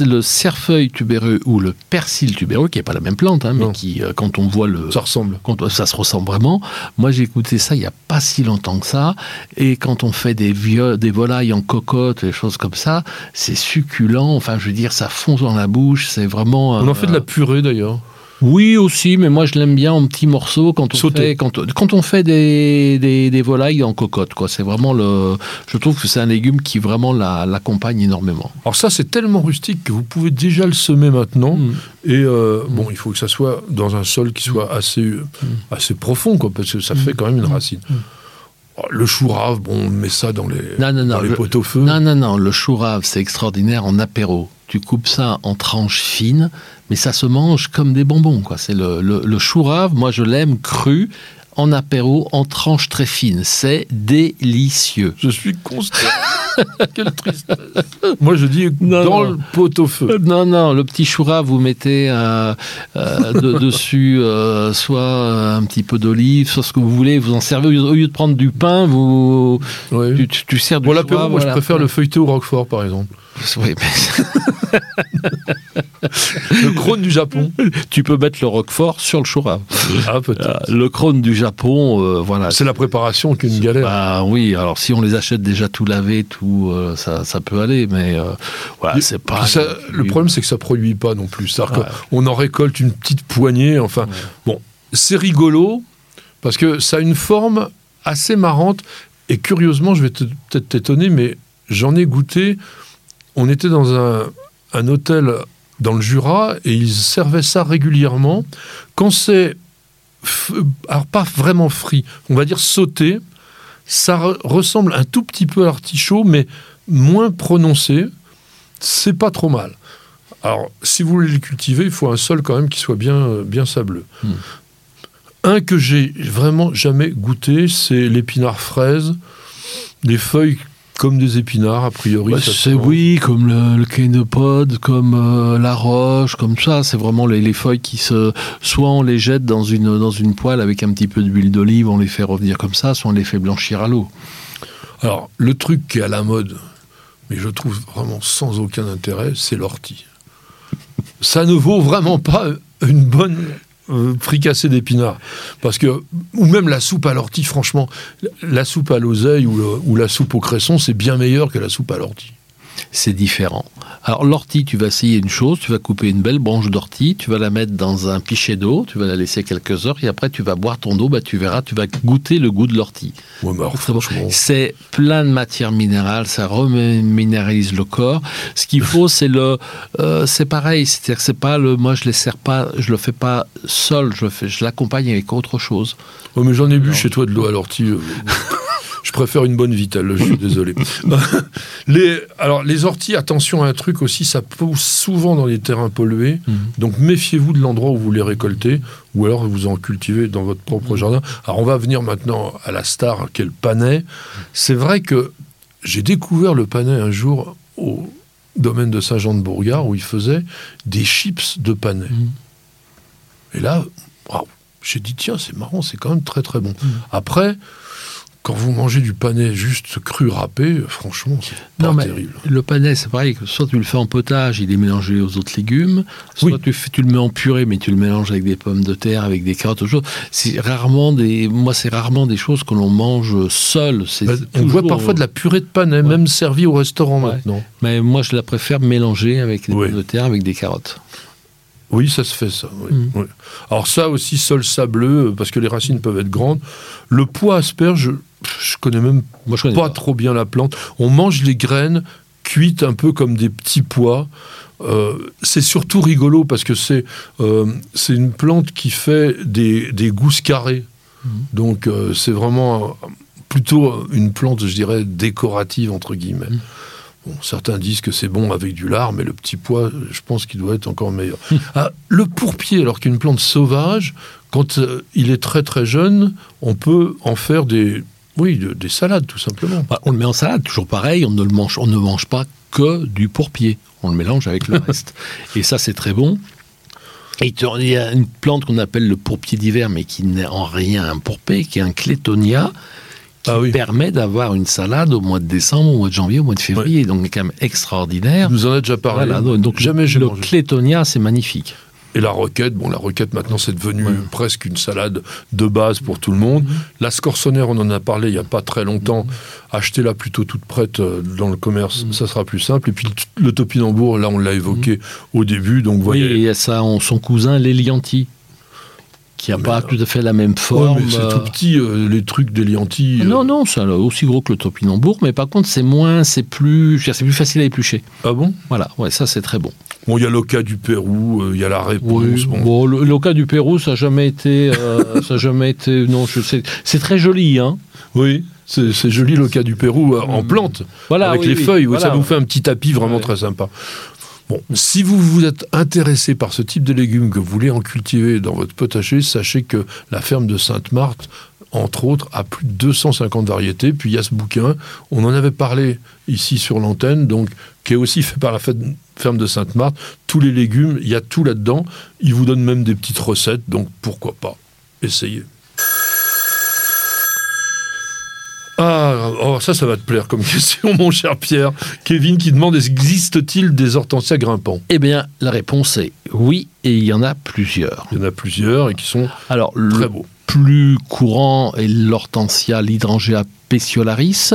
le cerfeuil tubéreux ou le persil tubéreux, qui n'est pas la même plante, hein, mais qui, euh, quand on voit le.
Ça ressemble.
Quand, ça se ressemble vraiment. Moi, j'ai écouté ça il n'y a pas si longtemps que ça. Et quand on fait des, des volailles en cocotte, des choses comme ça, c'est succulent. Enfin, je veux dire, ça fond dans la bouche. C'est vraiment.
On en fait de la purée d'ailleurs.
Oui, aussi, mais moi je l'aime bien en petits morceaux quand on fait, quand, on fait des, des, volailles en cocotte. Quoi. C'est vraiment le, je trouve que c'est un légume qui vraiment l'accompagne énormément.
Alors ça, c'est tellement rustique que vous pouvez déjà le semer maintenant. Mm. Et euh, bon, il faut que ça soit dans un sol qui soit assez, mm. assez profond, quoi, parce que ça fait quand même une mm. racine. Oh, le chou rave, bon, on met ça dans les, dans les pots au feu.
Non, non, non, le chou rave, c'est extraordinaire en apéro. Tu coupes ça en tranches fines, mais ça se mange comme des bonbons. Quoi. C'est le, le, chou rave, moi je l'aime cru, en apéro, en tranches très fines. C'est délicieux.
Je suis constant. Quelle tristesse. Moi, je dis dans le pot au feu.
Non, non, le petit choura, vous mettez euh, euh, dessus euh, soit un petit peu d'olive, soit ce que vous voulez. Vous en servez au lieu de prendre du pain, vous tu, tu, sers du
Pour l'apéro, moi, je préfère le feuilleté au roquefort, par exemple. Oui, mais... le crône du Japon.
Tu peux mettre le roquefort sur le choura.
Ah, peut-être.
Ah, le crône du Japon, euh, voilà.
C'est la préparation qui est une galère.
Ah oui, alors si on les achète déjà tout lavé, tout, euh, ça, ça, peut aller, mais euh, voilà, c'est pas.
le problème, c'est que ça produit pas non plus. C'est-à-dire qu'on en récolte une petite poignée. Enfin, bon, c'est rigolo parce que ça a une forme assez marrante. Et curieusement, je vais peut-être t'étonner, mais j'en ai goûté on était dans un, hôtel dans le Jura et ils servaient ça régulièrement. Quand c'est, alors pas vraiment frit, on va dire sauté, ça ressemble un tout petit peu à l'artichaut, mais moins prononcé. C'est pas trop mal. Alors, si vous voulez les cultiver, il faut un sol quand même qui soit bien, bien sableux. Hmm. Un que j'ai vraiment jamais goûté, c'est l'épinard fraise. Les feuilles comme des épinards, a priori. Bah,
c'est oui, comme le, le comme euh, la roche, comme ça. C'est vraiment les, feuilles qui se. Soit on les jette dans une, dans une poêle avec un petit peu d'huile d'olive, on les fait revenir comme ça, soit on les fait blanchir à l'eau.
Alors, le truc qui est à la mode, mais je trouve vraiment sans aucun intérêt, c'est l'ortie. Ça ne vaut vraiment pas une bonne euh, d'épinards. Parce que, ou même la soupe à l'ortie, franchement, la soupe à l'oseille ou, la soupe au cresson, c'est bien meilleur que la soupe à l'ortie
c'est différent. Alors l'ortie, tu vas essayer une chose, tu vas couper une belle branche d'ortie, tu vas la mettre dans un pichet d'eau, tu vas la laisser quelques heures et après tu vas boire ton eau, bah, tu verras, tu vas goûter le goût de l'ortie. c'est plein de matières minérales, ça reminéralise le corps. Ce qu'il faut, c'est le, euh, c'est pareil, c'est-à-dire que c'est pas le, moi je les sers pas, je le fais pas seul, je, je l'accompagne avec autre chose.
Oh, mais j'en ai bu chez toi de l'eau à l'ortie. Euh, je préfère une bonne vitale, je suis désolé. les, alors, les orties, attention à un truc aussi, ça pousse souvent dans les terrains pollués. Mhm. Donc, méfiez-vous de l'endroit où vous les récoltez, ou alors vous en cultivez dans votre propre mhm. jardin. Alors, on va venir maintenant à la star, quel panais. C'est vrai que j'ai découvert le panais un jour au domaine de Saint-Jean-de-Bourgard, où il faisait des chips de panais. Mhm. Et là, j'ai dit, tiens, c'est marrant, c'est quand même très très bon. Après, quand vous mangez du panais juste cru râpé, franchement, c'est pas non, terrible.
Le panais, c'est pareil, soit tu le fais en potage, il est mélangé aux autres légumes, soit tu, tu, le mets en purée, mais tu le mélanges avec des pommes de terre, avec des carottes, autre chose. C'est rarement des, moi, c'est rarement des choses que l'on mange seul.
Bah, on voit parfois de la purée de panais, même servie au restaurant maintenant.
Mais moi, je la préfère mélanger avec des pommes de terre, avec des carottes.
Oui, ça se fait ça. Mm. Alors ça aussi, sol sableux, parce que les racines peuvent être grandes. Le pois asperge, je connais même Moi, je connais pas, trop bien la plante. On mange les graines cuites un peu comme des petits pois. Euh, c'est surtout rigolo parce que c'est euh, c'est une plante qui fait des, des gousses carrées. Mhm. Donc euh, c'est vraiment plutôt une plante, je dirais, décorative entre guillemets. Mhm. Bon, certains disent que c'est bon avec du lard, mais le petit pois, je pense qu'il doit être encore meilleur. ah, le pourpier, alors qu'une plante sauvage, quand il est très très jeune, on peut en faire des, oui, des salades, tout simplement.
Bah, on le met en salade, toujours pareil, on ne, le mange, on ne mange pas que du pourpier. On le mélange avec le reste. Et ça, c'est très bon. Et il y a une plante qu'on appelle le pourpier d'hiver, mais qui n'est en rien un pourpier, qui est un clétonia, qui ah permet d'avoir une salade au mois de décembre, au mois de janvier, au mois de février. Donc, c'est quand même extraordinaire.
Vous en avez déjà parlé.
donc, jamais le clétonia, c'est magnifique.
Et la roquette, bon, la roquette maintenant c'est devenu presque une salade de base pour tout le monde. Mhm. La scorsonnaire, on en a parlé il n'y a pas très longtemps. Mhm. Achetez-la plutôt toute prête euh, dans le commerce, mhm. ça sera plus simple. Et puis le topinambour, là on l'a évoqué au début, donc
voyez. Oui, il y a ça, son cousin l'Elianti qui n'a pas tout à fait la même forme.
c'est tout euh. petit, euh, les trucs des liantis.
Non, non, c'est aussi gros que le topinambour, mais par contre, c'est moins, c'est plus, c'est plus facile à éplucher.
Ah bon?
Voilà, ouais, ça c'est très bon.
Bon, il y a l'Oca du Pérou, euh, il y a la réponse.
bon, l'Oca du Pérou, ça n'a jamais été. Euh, ça jamais été. Non, je sais. C'est très joli, hein
Oui, c'est joli l'Oca du Pérou euh, en mm. plante. Voilà, avec les feuilles. ça vous fait un petit tapis vraiment très sympa. Si vous vous êtes intéressé par ce type de légumes que vous voulez en cultiver dans votre potager, sachez que la ferme de Sainte-Marthe entre autres, à plus de 250 variétés. Puis il y a ce bouquin, on en avait parlé ici sur l'antenne, donc qui est aussi fait par la ferme de Sainte-Marthe. Tous les légumes, il y a tout là-dedans. Il vous donne même des petites recettes, donc pourquoi pas Essayez. Ah, oh, ça, ça va te plaire comme question, mon cher Pierre. Kevin qui demande existe-t-il des hortensias grimpants?
Eh bien, la réponse est oui, et il y en a plusieurs.
Il y en a plusieurs et qui sont Alors, très beaux
plus courant est l'hortensia, l'hydrangea peciolaris,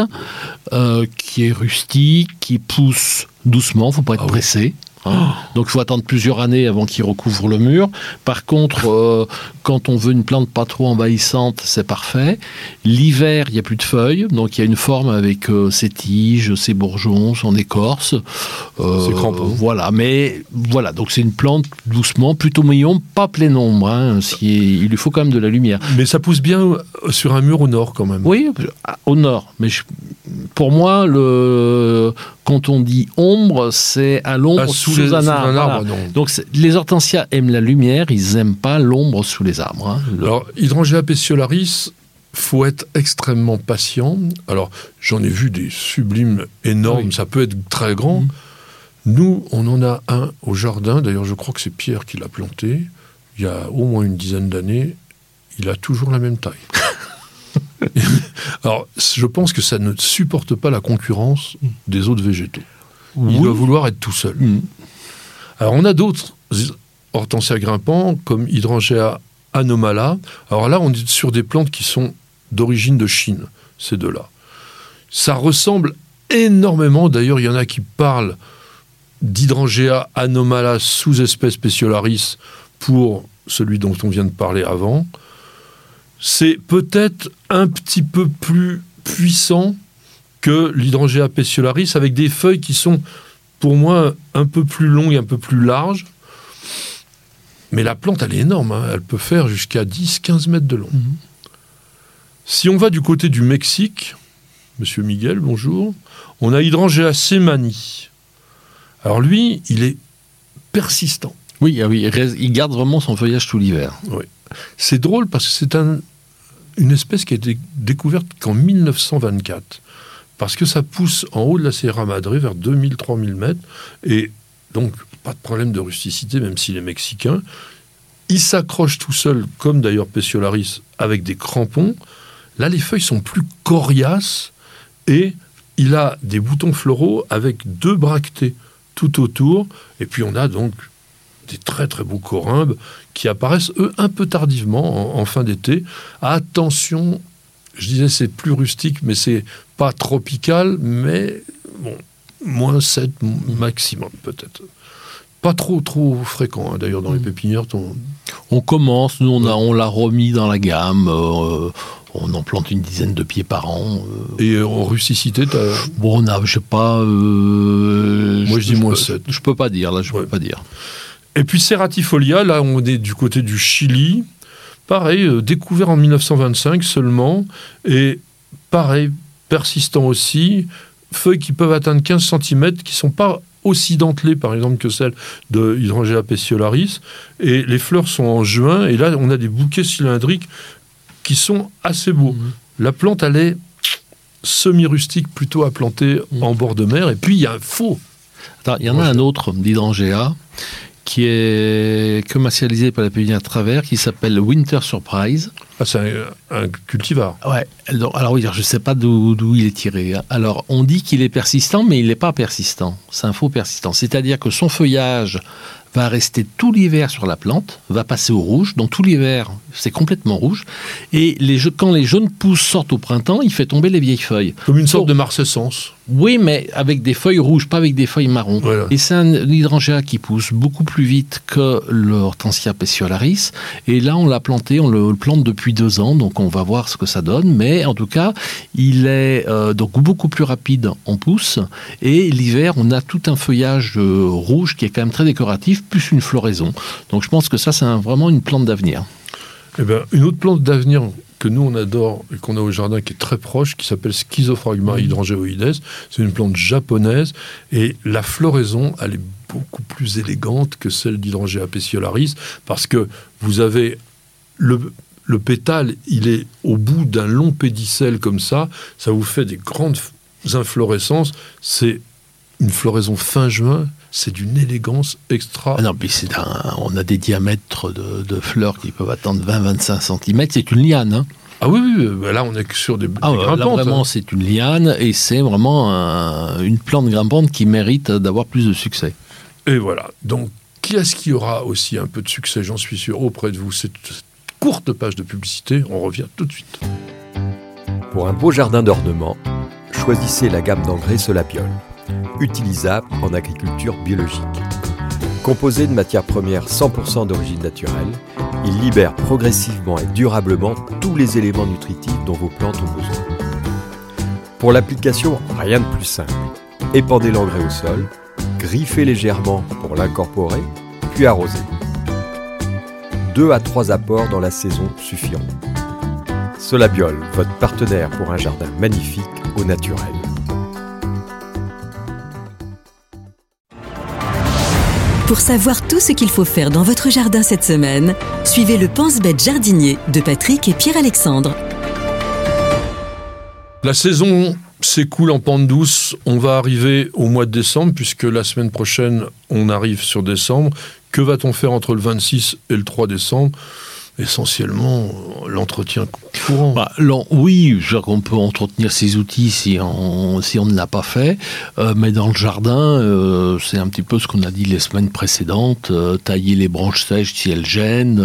euh, qui est rustique, qui pousse doucement, faut pas être ah pressé. Hein. Donc il faut attendre plusieurs années avant qu'il recouvre le mur. Par contre, euh, quand on veut une plante pas trop envahissante, c'est parfait. L'hiver, il n'y a plus de feuilles, donc il y a une forme avec euh, ses tiges, ses bourgeons, son écorce.
Euh,
voilà, mais voilà, donc c'est une plante doucement, plutôt mignon, pas plein nombre. Hein, il lui faut quand même de la lumière.
Mais ça pousse bien sur un mur au nord quand même.
Oui, au nord, mais pour moi, le, quand on dit ombre, c'est à l'ombre ah, sous, un arbre. Donc les hortensias aiment la lumière, ils n'aiment pas l'ombre sous les arbres. Hein.
Alors, Hydrangea peciolaris, faut être extrêmement patient. Alors, j'en ai vu des sublimes énormes, ça peut être très grand. Mm. Nous, on en a un au jardin, d'ailleurs je crois que c'est Pierre qui l'a planté, il y a au moins une dizaine d'années, il a toujours la même taille. Alors, je pense que ça ne supporte pas la concurrence des autres végétaux. Il doit vouloir être tout seul. Mm. Alors, on a d'autres hortensias grimpants, comme Hydrangea anomala. Alors là, on est sur des plantes qui sont d'origine de Chine, ces deux-là. Ça ressemble énormément, d'ailleurs, il y en a qui parlent d'Hydrangea anomala sous-espèce speciolaris pour celui dont on vient de parler avant c'est peut-être un petit peu plus puissant que l'hydrangea peciolaris, avec des feuilles qui sont, pour moi, un peu plus longues et un peu plus larges. Mais la plante, elle est énorme. Hein. Elle peut faire jusqu'à 10-15 mètres de long. Mhm. Si on va du côté du Mexique, Monsieur Miguel, bonjour, on a Hydrangea semani. Alors lui, il est persistant.
Oui, ah oui, il garde vraiment son feuillage tout l'hiver.
Oui. C'est drôle parce que c'est un, une espèce qui a été découverte qu'en 1924. Parce que ça pousse en haut de la Sierra Madre, vers 2000-3000 mètres. Et donc, pas de problème de rusticité, même s'il est mexicain. Il s'accroche tout seul, comme d'ailleurs Peciolaris, avec des crampons. Là, les feuilles sont plus coriaces et il a des boutons floraux avec deux bractées tout autour. Et puis on a donc des très très beaux corymbes qui apparaissent, eux, un peu tardivement, en, fin d'été. Attention, je disais c'est plus rustique, mais c'est pas tropical, mais bon, moins 7 maximum peut-être. Pas trop trop fréquent, hein, d'ailleurs, dans les mm. pépinières.
On... commence, nous on, a, on l'a remis dans la gamme. Euh, on en plante une dizaine de pieds par an.
Euh. Et en rusticité,
Bon, on a, je sais pas.
Euh, Moi, je, dis moins 7.
Je peux pas dire, là, je peux pas dire.
Et puis Ceratifolia, là on est du côté du Chili, pareil, euh, découvert en 1925 seulement, et pareil, persistant aussi, feuilles qui peuvent atteindre 15 cm, qui ne sont pas aussi dentelées par exemple que celles de Hydrangea peciolaris, et les fleurs sont en juin, et là on a des bouquets cylindriques qui sont assez beaux. Mmh. La plante, elle est semi-rustique, plutôt à planter mmh. en bord de mer, et puis il y a un faux.
il y en a un autre d'Hydrangea qui est commercialisé par la pépinière Travers, qui s'appelle Winter Surprise.
Ah, c'est un, cultivar.
Ouais. Alors, oui, je ne sais pas d'où il est tiré. Hein. Alors, on dit qu'il est persistant, mais il n'est pas persistant. C'est un faux persistant. C'est-à-dire que son feuillage va rester tout l'hiver sur la plante, va passer au rouge. Donc tout l'hiver, c'est complètement rouge. Et les, quand les jeunes pousses sortent au printemps, il fait tomber les vieilles feuilles.
Comme une sorte de marcescence.
Oui, mais avec des feuilles rouges, pas avec des feuilles marron. Et c'est un hydrangea qui pousse beaucoup plus vite que l'hortensia peciolaris. Et là, on l'a planté, on le plante depuis deux ans, donc on va voir ce que ça donne. Mais en tout cas, il est euh, donc beaucoup plus rapide en pousse. Et l'hiver, on a tout un feuillage euh, rouge qui est quand même très décoratif, plus une floraison. Donc je pense que ça, c'est vraiment une plante d'avenir.
Eh bien, une autre plante d'avenir que nous on adore et qu'on a au jardin qui est très proche, qui s'appelle Schizophragma hydrangeoides. C'est une plante japonaise et la floraison, elle est beaucoup plus élégante que celle d'Hydrangea peciolaris parce que vous avez le, le pétale, il est au bout d'un long pédicelle comme ça, ça vous fait des grandes inflorescences. C'est une floraison fin juin, c'est d'une élégance extra.
Ah non, mais c'est on a des diamètres de, fleurs qui peuvent atteindre 20-25 cm. C'est une liane. Hein.
Ah oui, oui, là on est sur des, ah, Là
vraiment, c'est une liane et c'est vraiment une plante grimpante qui mérite d'avoir plus de succès.
Et voilà. Donc, qui est-ce qui aura aussi un peu de succès, j'en suis sûr, auprès de vous? Cette courte page de publicité, on revient tout de suite.
Pour un beau jardin d'ornement, choisissez la gamme d'engrais Solapiol utilisable en agriculture biologique. Composé de matières premières 100% d'origine naturelle, il libère progressivement et durablement tous les éléments nutritifs dont vos plantes ont besoin. Pour l'application, rien de plus simple. Épandez l'engrais au sol, griffez légèrement pour l'incorporer, puis arrosez. Deux à trois apports dans la saison suffiront. Solabiol, votre partenaire pour un jardin magnifique au naturel.
Pour savoir tout ce qu'il faut faire dans votre jardin cette semaine, suivez le Pense-Bête jardinier de Patrick et Pierre-Alexandre.
La saison s'écoule en pente douce. On va arriver au mois de décembre, puisque la semaine prochaine, on arrive sur décembre. Que va-t-on faire entre le 26 et le 3 décembre? Essentiellement l'entretien courant.
Bah, oui, on peut entretenir ces outils si on, si on ne l'a pas fait, euh, mais dans le jardin, euh, c'est un petit peu ce qu'on a dit les semaines précédentes, euh, tailler les branches sèches si elles gênent.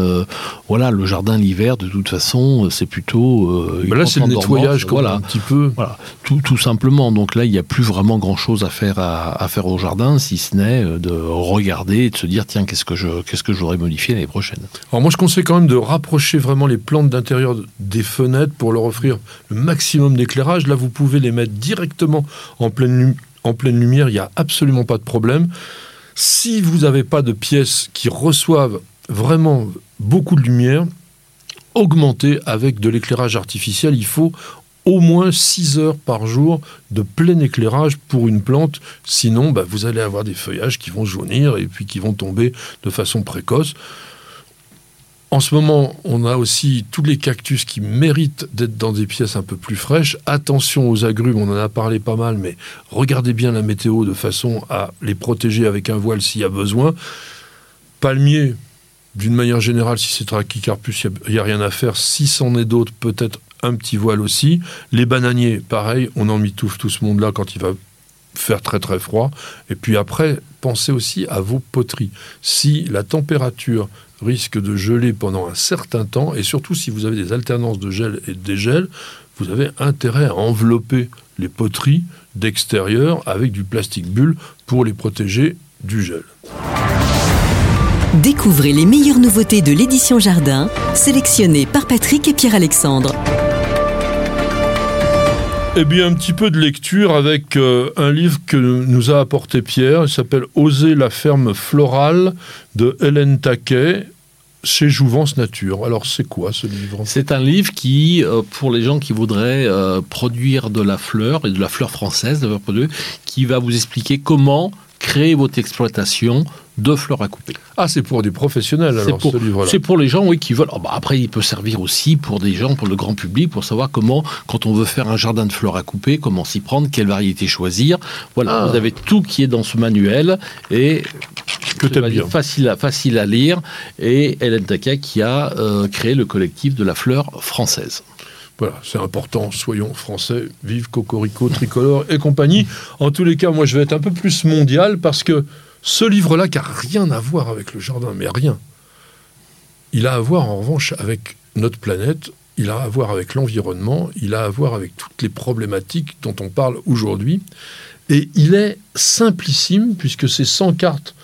voilà, le jardin l'hiver, de toute façon, c'est plutôt...
Mais là, c'est le nettoyage, voilà, un petit peu.
Voilà, tout, tout simplement. Donc là, il n'y a plus vraiment grand-chose à faire, à, faire au jardin, si ce n'est de regarder et de se dire, tiens, qu'est-ce que je qu'est-ce que j'aurais modifié l'année prochaine.
Alors moi, je conseille quand même de rapprocher vraiment les plantes d'intérieur des fenêtres pour leur offrir le maximum d'éclairage. Là, vous pouvez les mettre directement en pleine, en pleine lumière, il n'y a absolument pas de problème. Si vous n'avez pas de pièces qui reçoivent vraiment beaucoup de lumière, augmentez avec de l'éclairage artificiel. Il faut au moins 6 heures par jour de plein éclairage pour une plante. Sinon, bah, vous allez avoir des feuillages qui vont jaunir et puis qui vont tomber de façon précoce. En ce moment, on a aussi tous les cactus qui méritent d'être dans des pièces un peu plus fraîches. Attention aux agrumes, on en a parlé pas mal, mais regardez bien la météo de façon à les protéger avec un voile s'il y a besoin. Palmier, d'une manière générale, si c'est Trachycarpus, il n'y a, rien à faire. Si c'en est d'autres, peut-être un petit voile aussi. Les bananiers, pareil, on en mitouffe tout ce monde-là quand il va faire très très froid. Et puis après, pensez aussi à vos poteries. Si la température risque de geler pendant un certain temps, et surtout si vous avez des alternances de gel et de dégel, vous avez intérêt à envelopper les poteries d'extérieur avec du plastique bulle pour les protéger du gel.
Découvrez les meilleures nouveautés de l'édition Jardin, sélectionnées par Patrick et Pierre-Alexandre.
Eh bien, un petit peu de lecture avec euh, un livre que nous a apporté Pierre. Il s'appelle Oser la ferme florale de Hélène Taquet chez Jouvence Nature. Alors, c'est quoi ce livre?
C'est un livre qui, euh, pour les gens qui voudraient euh, produire de la fleur et de la fleur française, qui va vous expliquer comment créer votre exploitation de fleurs à couper.
Ah, c'est pour des professionnels alors
pour, C'est pour les gens oui, qui veulent. Oh, bah, après, il peut servir aussi pour des gens, pour le grand public, pour savoir comment, quand on veut faire un jardin de fleurs à couper, comment s'y prendre, quelle variété choisir. Voilà, ah. vous avez tout qui est dans ce manuel et
que bien.
Facile, à, facile à lire. Et Hélène Taquet qui a euh, créé le collectif de la fleur française.
Voilà, c'est important, soyons français, vive Cocorico, Tricolore et compagnie. En tous les cas, moi je vais être un peu plus mondial parce que ce livre-là, qui n'a rien à voir avec le jardin, mais rien, il a à voir en revanche avec notre planète, il a à voir avec l'environnement, il a à voir avec toutes les problématiques dont on parle aujourd'hui. Et il est simplissime, puisque c'est 100 cartes.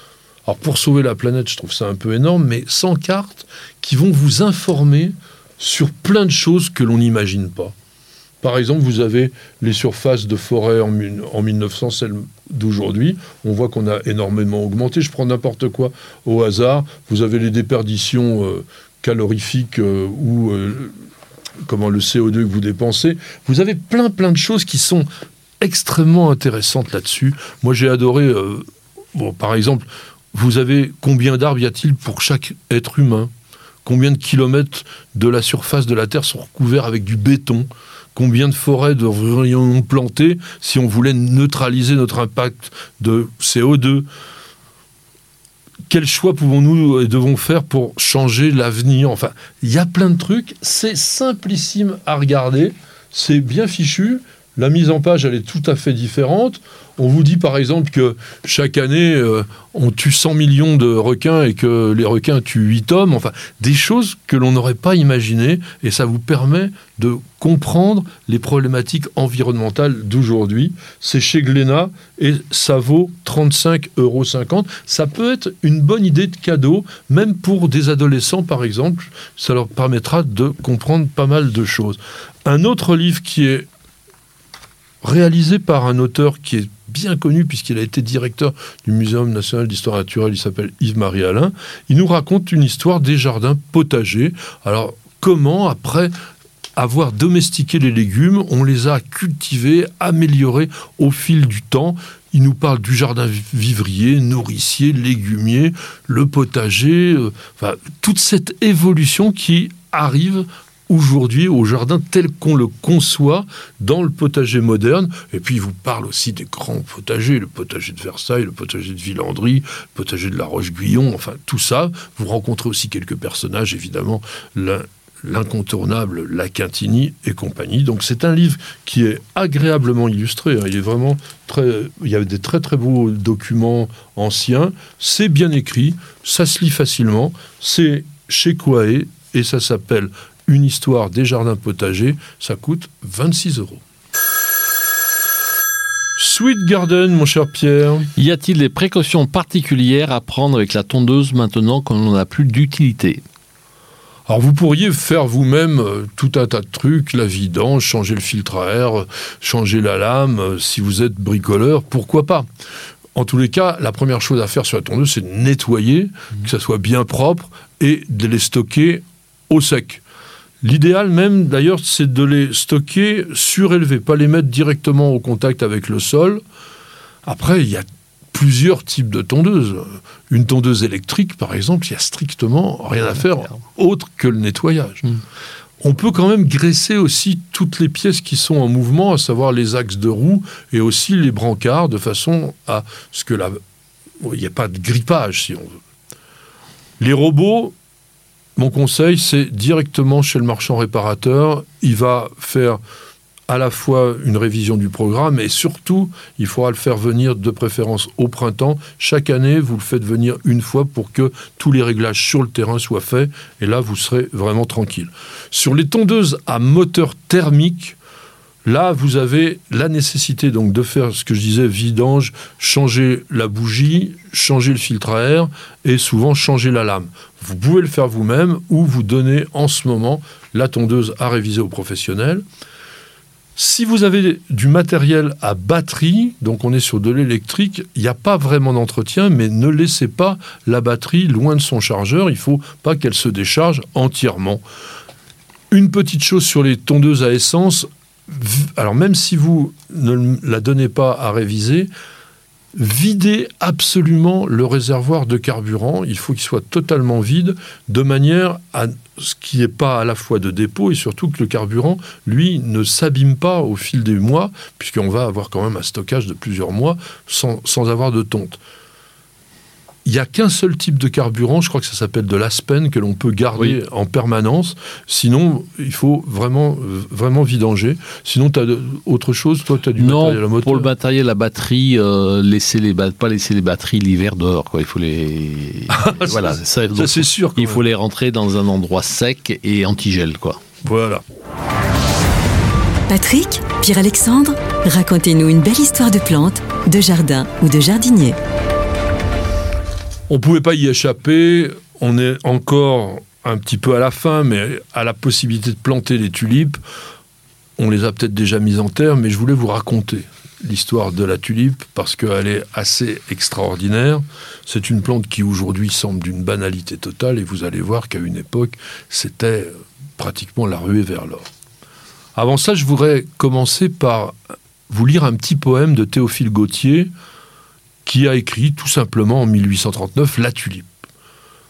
Alors pour sauver la planète, je trouve ça un peu énorme, mais 100 cartes qui vont vous informer sur plein de choses que l'on n'imagine pas. Par exemple, vous avez les surfaces de forêt en, en 1900, celles d'aujourd'hui. On voit qu'on a énormément augmenté. Je prends n'importe quoi au hasard. Vous avez les déperditions euh, calorifiques euh, ou euh, comment le CO2 que vous dépensez. Vous avez plein plein de choses qui sont extrêmement intéressantes là-dessus. Moi, j'ai adoré. par exemple, vous avez combien d'arbres y a-t-il pour chaque être humain? Combien de kilomètres de la surface de la Terre sont recouverts avec du béton Combien de forêts devrions-nous planter si on voulait neutraliser notre impact de CO2 Quels choix pouvons-nous et devons faire pour changer l'avenir? Enfin, il y a plein de trucs. C'est simplissime à regarder. C'est bien fichu. La mise en page, elle est tout à fait différente. On vous dit par exemple que chaque année, euh, on tue 100 millions de requins et que les requins tuent 8 hommes. Enfin, des choses que l'on n'aurait pas imaginées. Et ça vous permet de comprendre les problématiques environnementales d'aujourd'hui. C'est chez Glénat et ça vaut 35,50 euros. Ça peut être une bonne idée de cadeau, même pour des adolescents par exemple. Ça leur permettra de comprendre pas mal de choses. Un autre livre qui est réalisé par un auteur qui est bien connu puisqu'il a été directeur du Muséum national d'histoire naturelle, il s'appelle Yves-Marie Alain. Il nous raconte une histoire des jardins potagers. Alors, comment, après avoir domestiqué les légumes, on les a cultivés, améliorés au fil du temps? il nous parle du jardin vivrier, nourricier, légumier, le potager, euh, toute cette évolution qui arrive aujourd'hui au jardin tel qu'on le conçoit dans le potager moderne. Et puis il vous parle aussi des grands potagers, le potager de Versailles, le potager de Villandry, le potager de la Roche-Guyon, enfin tout ça. Vous rencontrez aussi quelques personnages, évidemment, l'incontournable La Quintini et compagnie. Donc c'est un livre qui est agréablement illustré. Hein. Il est vraiment très, il y a des très très beaux documents anciens. C'est bien écrit, ça se lit facilement. C'est chez Kouaé et ça s'appelle Une histoire des jardins potagers. Ça coûte 26 euros. Sweet Garden, mon cher Pierre.
Y a-t-il des précautions particulières à prendre avec la tondeuse maintenant qu'on n'en a plus d'utilité?
Alors vous pourriez faire vous-même euh, tout un tas de trucs, la vidange, changer le filtre à air, changer la lame, euh, si vous êtes bricoleur, pourquoi pas? En tous les cas, la première chose à faire sur la tondeuse, c'est de nettoyer, mmh. que ça soit bien propre, et de les stocker au sec. L'idéal même, d'ailleurs, c'est de les stocker surélevés, pas les mettre directement au contact avec le sol. Après, il y a plusieurs types de tondeuses. Une tondeuse électrique, par exemple, il n'y a strictement rien à faire autre que le nettoyage. Hmm. On peut quand même graisser aussi toutes les pièces qui sont en mouvement, à savoir les axes de roue et aussi les brancards, de façon à ce que la... il n'y ait pas de grippage, si on veut. Les robots, mon conseil, c'est directement chez le marchand réparateur. Il va faire à la fois une révision du programme et surtout, il faudra le faire venir de préférence au printemps. Chaque année, vous le faites venir une fois pour que tous les réglages sur le terrain soient faits et là, vous serez vraiment tranquille. Sur les tondeuses à moteur thermique, Là, vous avez la nécessité donc de faire ce que je disais, vidange, changer la bougie, changer le filtre à air et souvent changer la lame. Vous pouvez le faire vous-même ou vous donnez en ce moment la tondeuse à réviser aux professionnels. Si vous avez du matériel à batterie, donc on est sur de l'électrique, il n'y a pas vraiment d'entretien, mais ne laissez pas la batterie loin de son chargeur. Il ne faut pas qu'elle se décharge entièrement. Une petite chose sur les tondeuses à essence, alors même si vous ne la donnez pas à réviser, vider absolument le réservoir de carburant. Il faut qu'il soit totalement vide, de manière à ce qu'il n'y ait pas à la fois de dépôt et surtout que le carburant, lui, ne s'abîme pas au fil des mois, puisqu'on va avoir quand même un stockage de plusieurs mois sans, sans avoir de tonte il n'y a qu'un seul type de carburant, je crois que ça s'appelle de l'aspen, que l'on peut garder en permanence. Sinon, il faut vraiment, vraiment vidanger. Sinon, tu as autre chose Toi, tu as du matériel à moteur
pour le matériel, la batterie, euh, laisser les pas laisser les batteries l'hiver dehors. Quoi. Il faut les...
voilà, ça, c'est sûr.
Il faut les rentrer dans un endroit sec et antigel. Quoi.
Voilà.
Patrick, Pierre-Alexandre, racontez-nous une belle histoire de plantes, de jardin ou de jardinier.
On ne pouvait pas y échapper. On est encore un petit peu à la fin, mais à la possibilité de planter les tulipes. On les a peut-être déjà mises en terre, mais je voulais vous raconter l'histoire de la tulipe parce qu'elle est assez extraordinaire. C'est une plante qui aujourd'hui semble d'une banalité totale et vous allez voir qu'à une époque, c'était pratiquement la ruée vers l'or. Avant ça, je voudrais commencer par vous lire un petit poème de Théophile Gautier qui a écrit tout simplement en 1839 La tulipe.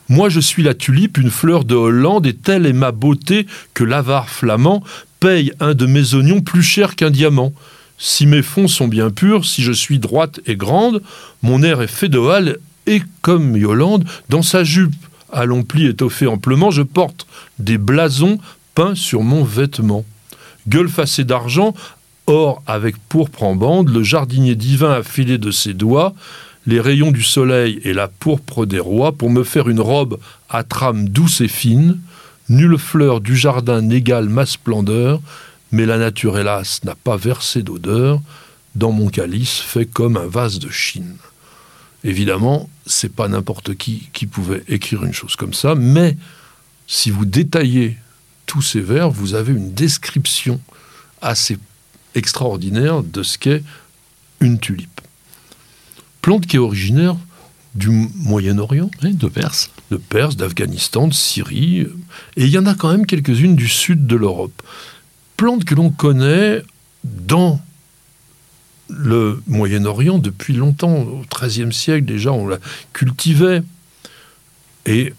Moi je suis la tulipe, une fleur de Hollande, et telle est ma beauté que l'avare flamand paye un de mes oignons plus cher qu'un diamant. Si mes fonds sont bien purs, si je suis droite et grande, mon air est féodal, et comme Yolande, dans sa jupe à long pli étoffé amplement, je porte des blasons peints sur mon vêtement. Gueule facée d'argent, Or, avec pourpre en bande, le jardinier divin a filé de ses doigts les rayons du soleil et la pourpre des rois pour me faire une robe à trame douce et fine. Nulle fleur du jardin n'égale ma splendeur, mais la nature, hélas, n'a pas versé d'odeur dans mon calice fait comme un vase de Chine. Évidemment, c'est pas n'importe qui qui pouvait écrire une chose comme ça, mais si vous détaillez tous ces vers, vous avez une description assez extraordinaire de ce qu'est une tulipe. Plante qui est originaire du Moyen-Orient,
de Perse,
de Perse, d'Afghanistan, de Syrie, et il y en a quand même quelques-unes du sud de l'Europe. Plante que l'on connaît dans le Moyen-Orient depuis longtemps. Au XIIIe siècle, déjà, on la cultivait. Et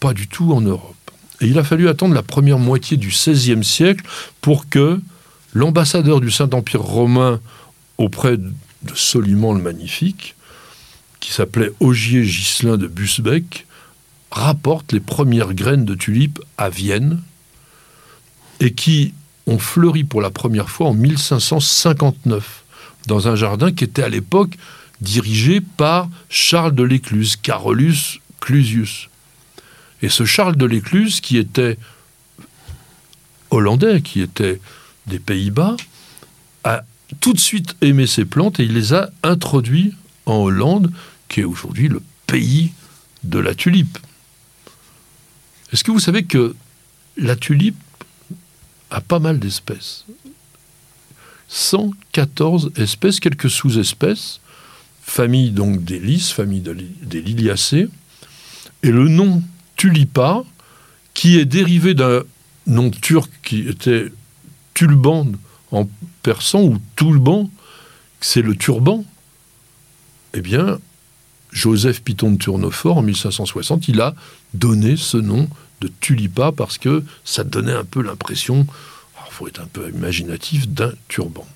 pas du tout en Europe. Et il a fallu attendre la première moitié du XVIe siècle pour que l'ambassadeur du Saint-Empire romain auprès de Soliman le Magnifique, qui s'appelait Ogier Ghislain de Busbeck, rapporte les premières graines de tulipes à Vienne et qui ont fleuri pour la première fois en 1559 dans un jardin qui était à l'époque dirigé par Charles de l'Écluse, Carolus Clusius. Et ce Charles de l'Écluse, qui était hollandais, qui était des Pays-Bas, a tout de suite aimé ces plantes et il les a introduits en Hollande, qui est aujourd'hui le pays de la tulipe. Est-ce que vous savez que la tulipe a pas mal d'espèces? 114 espèces, quelques sous-espèces, famille donc des lys, famille des liliacées, et le nom tulipa, qui est dérivé d'un nom turc qui était tulban en persan ou tulban, c'est le turban, eh bien, Joseph Piton de Tournefort, en 1560, il a donné ce nom de tulipa parce que ça donnait un peu l'impression, il faut être un peu imaginatif, d'un turban.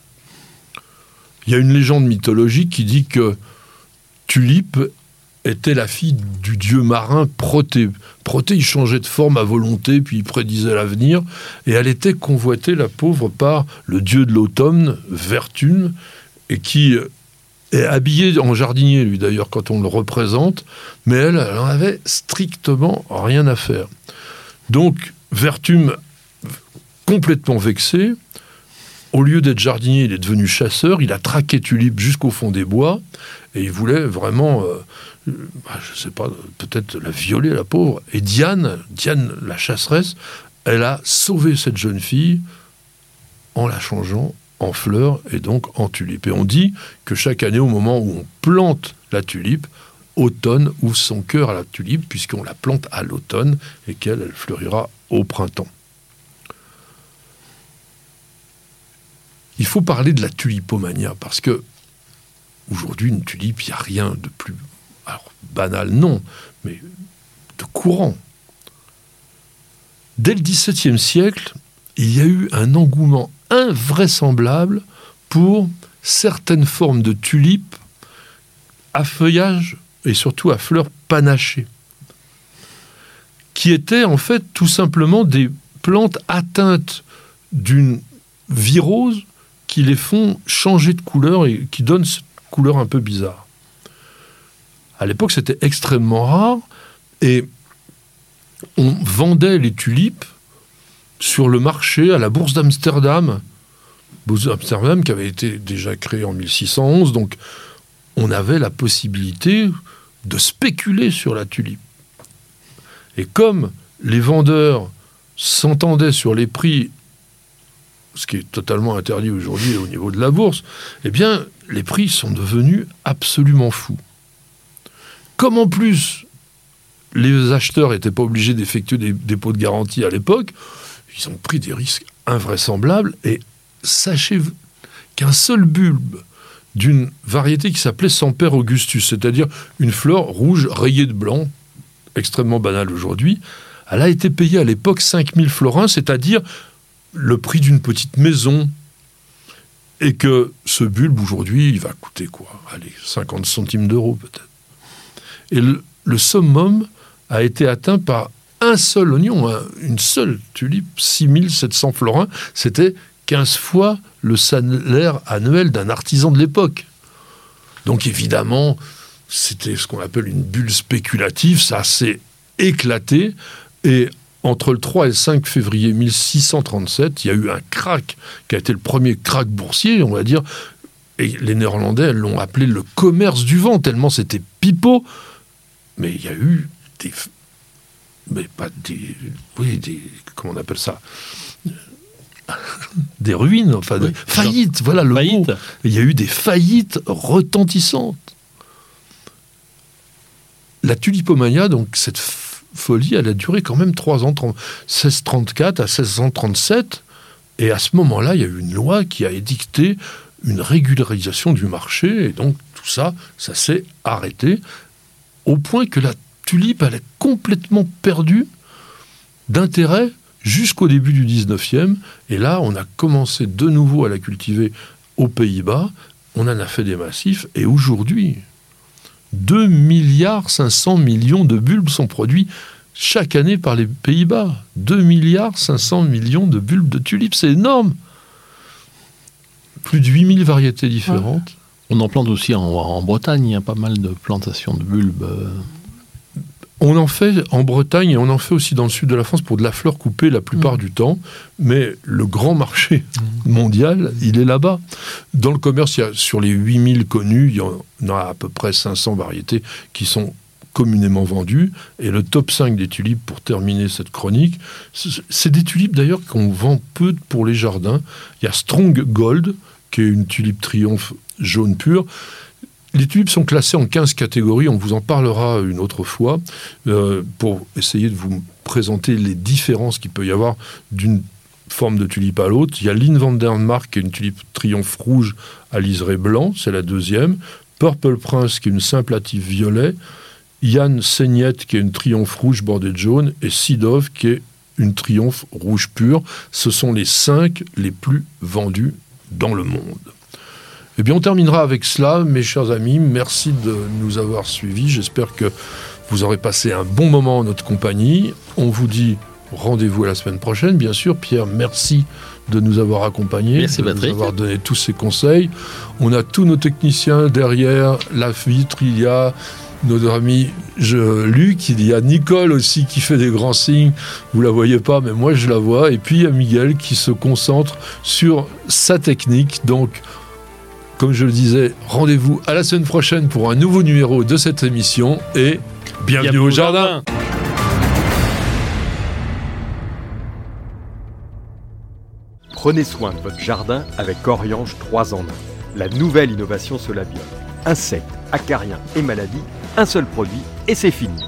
Il y a une légende mythologique qui dit que Tulipe était la fille du dieu marin Proté. Proté, il changeait de forme à volonté, puis il prédisait l'avenir, et elle était convoitée, la pauvre, par le dieu de l'automne, Vertune, et qui est habillé en jardinier, lui d'ailleurs, quand on le représente, mais elle, elle en avait strictement rien à faire. Donc, Vertume, complètement vexé, au lieu d'être jardinier, il est devenu chasseur, il a traqué Tulipe jusqu'au fond des bois, et il voulait vraiment, euh, bah, je ne sais pas, peut-être la violer, la pauvre. Et Diane, Diane, la chasseresse, elle a sauvé cette jeune fille en la changeant en fleur et donc en tulipe. Et on dit que chaque année, au moment où on plante la tulipe, automne ouvre son cœur à la tulipe, puisqu'on la plante à l'automne et qu'elle elle fleurira au printemps. Il faut parler de la tulipomania, parce que aujourd'hui, une tulipe, il n'y a rien de plus alors, banal, non, mais de courant. Dès le XVIIe siècle, il y a eu un engouement invraisemblable pour certaines formes de tulipes à feuillage et surtout à fleurs panachées, qui étaient en fait tout simplement des plantes atteintes d'une virose qui les font changer de couleur et qui donnent cette couleur un peu bizarre. À l'époque, c'était extrêmement rare et on vendait les tulipes sur le marché à la bourse d'Amsterdam. Bourse d'Amsterdam qui avait été déjà créée en 1611, donc on avait la possibilité de spéculer sur la tulipe. Et comme les vendeurs s'entendaient sur les prix, ce qui est totalement interdit aujourd'hui au niveau de la bourse, eh bien, les prix sont devenus absolument fous. Comme en plus, les acheteurs n'étaient pas obligés d'effectuer des dépôts de garantie à l'époque, ils ont pris des risques invraisemblables et sachez qu'un seul bulbe d'une variété qui s'appelait Semper Augustus, c'est-à-dire une fleur rouge rayée de blanc, extrêmement banale aujourd'hui, elle a été payée à l'époque 5000 florins, c'est-à-dire le prix d'une petite maison. Et que ce bulbe, aujourd'hui, il va coûter quoi? Allez, 50 centimes d'euros peut-être. Et le, summum a été atteint par un seul oignon, une seule tulipe, 6700 florins, c'était 15 fois le salaire annuel d'un artisan de l'époque. Donc évidemment, c'était ce qu'on appelle une bulle spéculative, ça s'est éclaté, et entre le 3 et le 5 février 1637, il y a eu un crack qui a été le premier crack boursier, on va dire, et les Néerlandais l'ont appelé le commerce du vent, tellement c'était pipeau, mais il y a eu des mais pas des, oui, des, comment on appelle ça? Des ruines, enfin, des faillites, voilà le mot. Il y a eu des faillites retentissantes. La tulipomania, donc cette folie, elle a duré quand même trois ans, 1634 à 1637, et à ce moment-là, il y a eu une loi qui a édicté une régularisation du marché, et donc tout ça, ça s'est arrêté, au point que la tulipe, elle est complètement perdue d'intérêt jusqu'au début du 19e, et là, on a commencé de nouveau à la cultiver aux Pays-Bas, on en a fait des massifs, et aujourd'hui, 2 milliards 500 millions de bulbes sont produits chaque année par les Pays-Bas. 2 milliards 500 millions de bulbes de tulipes, c'est énorme. Plus de 8000 variétés différentes.
On en plante aussi en, Bretagne, il y a pas mal de plantations de bulbes.
On en fait en Bretagne et on en fait aussi dans le sud de la France pour de la fleur coupée la plupart mm. du temps, mais le grand marché mm. mondial, il est là-bas. Dans le commerce, il y a, sur les 8000 connus, il y en a à peu près 500 variétés qui sont communément vendues. Et le top 5 des tulipes, pour terminer cette chronique, c'est des tulipes d'ailleurs qu'on vend peu pour les jardins. Il y a Strong Gold, qui est une tulipe triomphe jaune pure. Les tulipes sont classées en 15 catégories, on vous en parlera une autre fois, euh, pour essayer de vous présenter les différences qu'il peut y avoir d'une forme de tulipe à l'autre. Il y a Lynn van der Mark, qui est une tulipe triomphe rouge à liseré blanc, c'est la deuxième. Purple Prince, qui est une simple violet. Yann Seignette, qui est une triomphe rouge bordée de jaune. Et Sidov, qui est une triomphe rouge pure. Ce sont les cinq les plus vendus dans le monde. Eh bien, on terminera avec cela, mes chers amis. Merci de nous avoir suivis. J'espère que vous aurez passé un bon moment en notre compagnie. On vous dit rendez-vous à la semaine prochaine, bien sûr. Pierre, merci de nous avoir accompagnés,
merci,
de nous avoir donné tous ces conseils. On a tous nos techniciens derrière la vitre. Il y a notre ami je, Luc, il y a Nicole aussi qui fait des grands signes, vous la voyez pas, mais moi je la vois, et puis il y a Miguel qui se concentre sur sa technique, donc comme je le disais, rendez-vous à la semaine prochaine pour un nouveau numéro de cette émission et bienvenue, au jardin.
Prenez soin de votre jardin avec Oriange 3 en 1. La nouvelle innovation Solabiol. Insectes, acariens et maladies, un seul produit et c'est fini.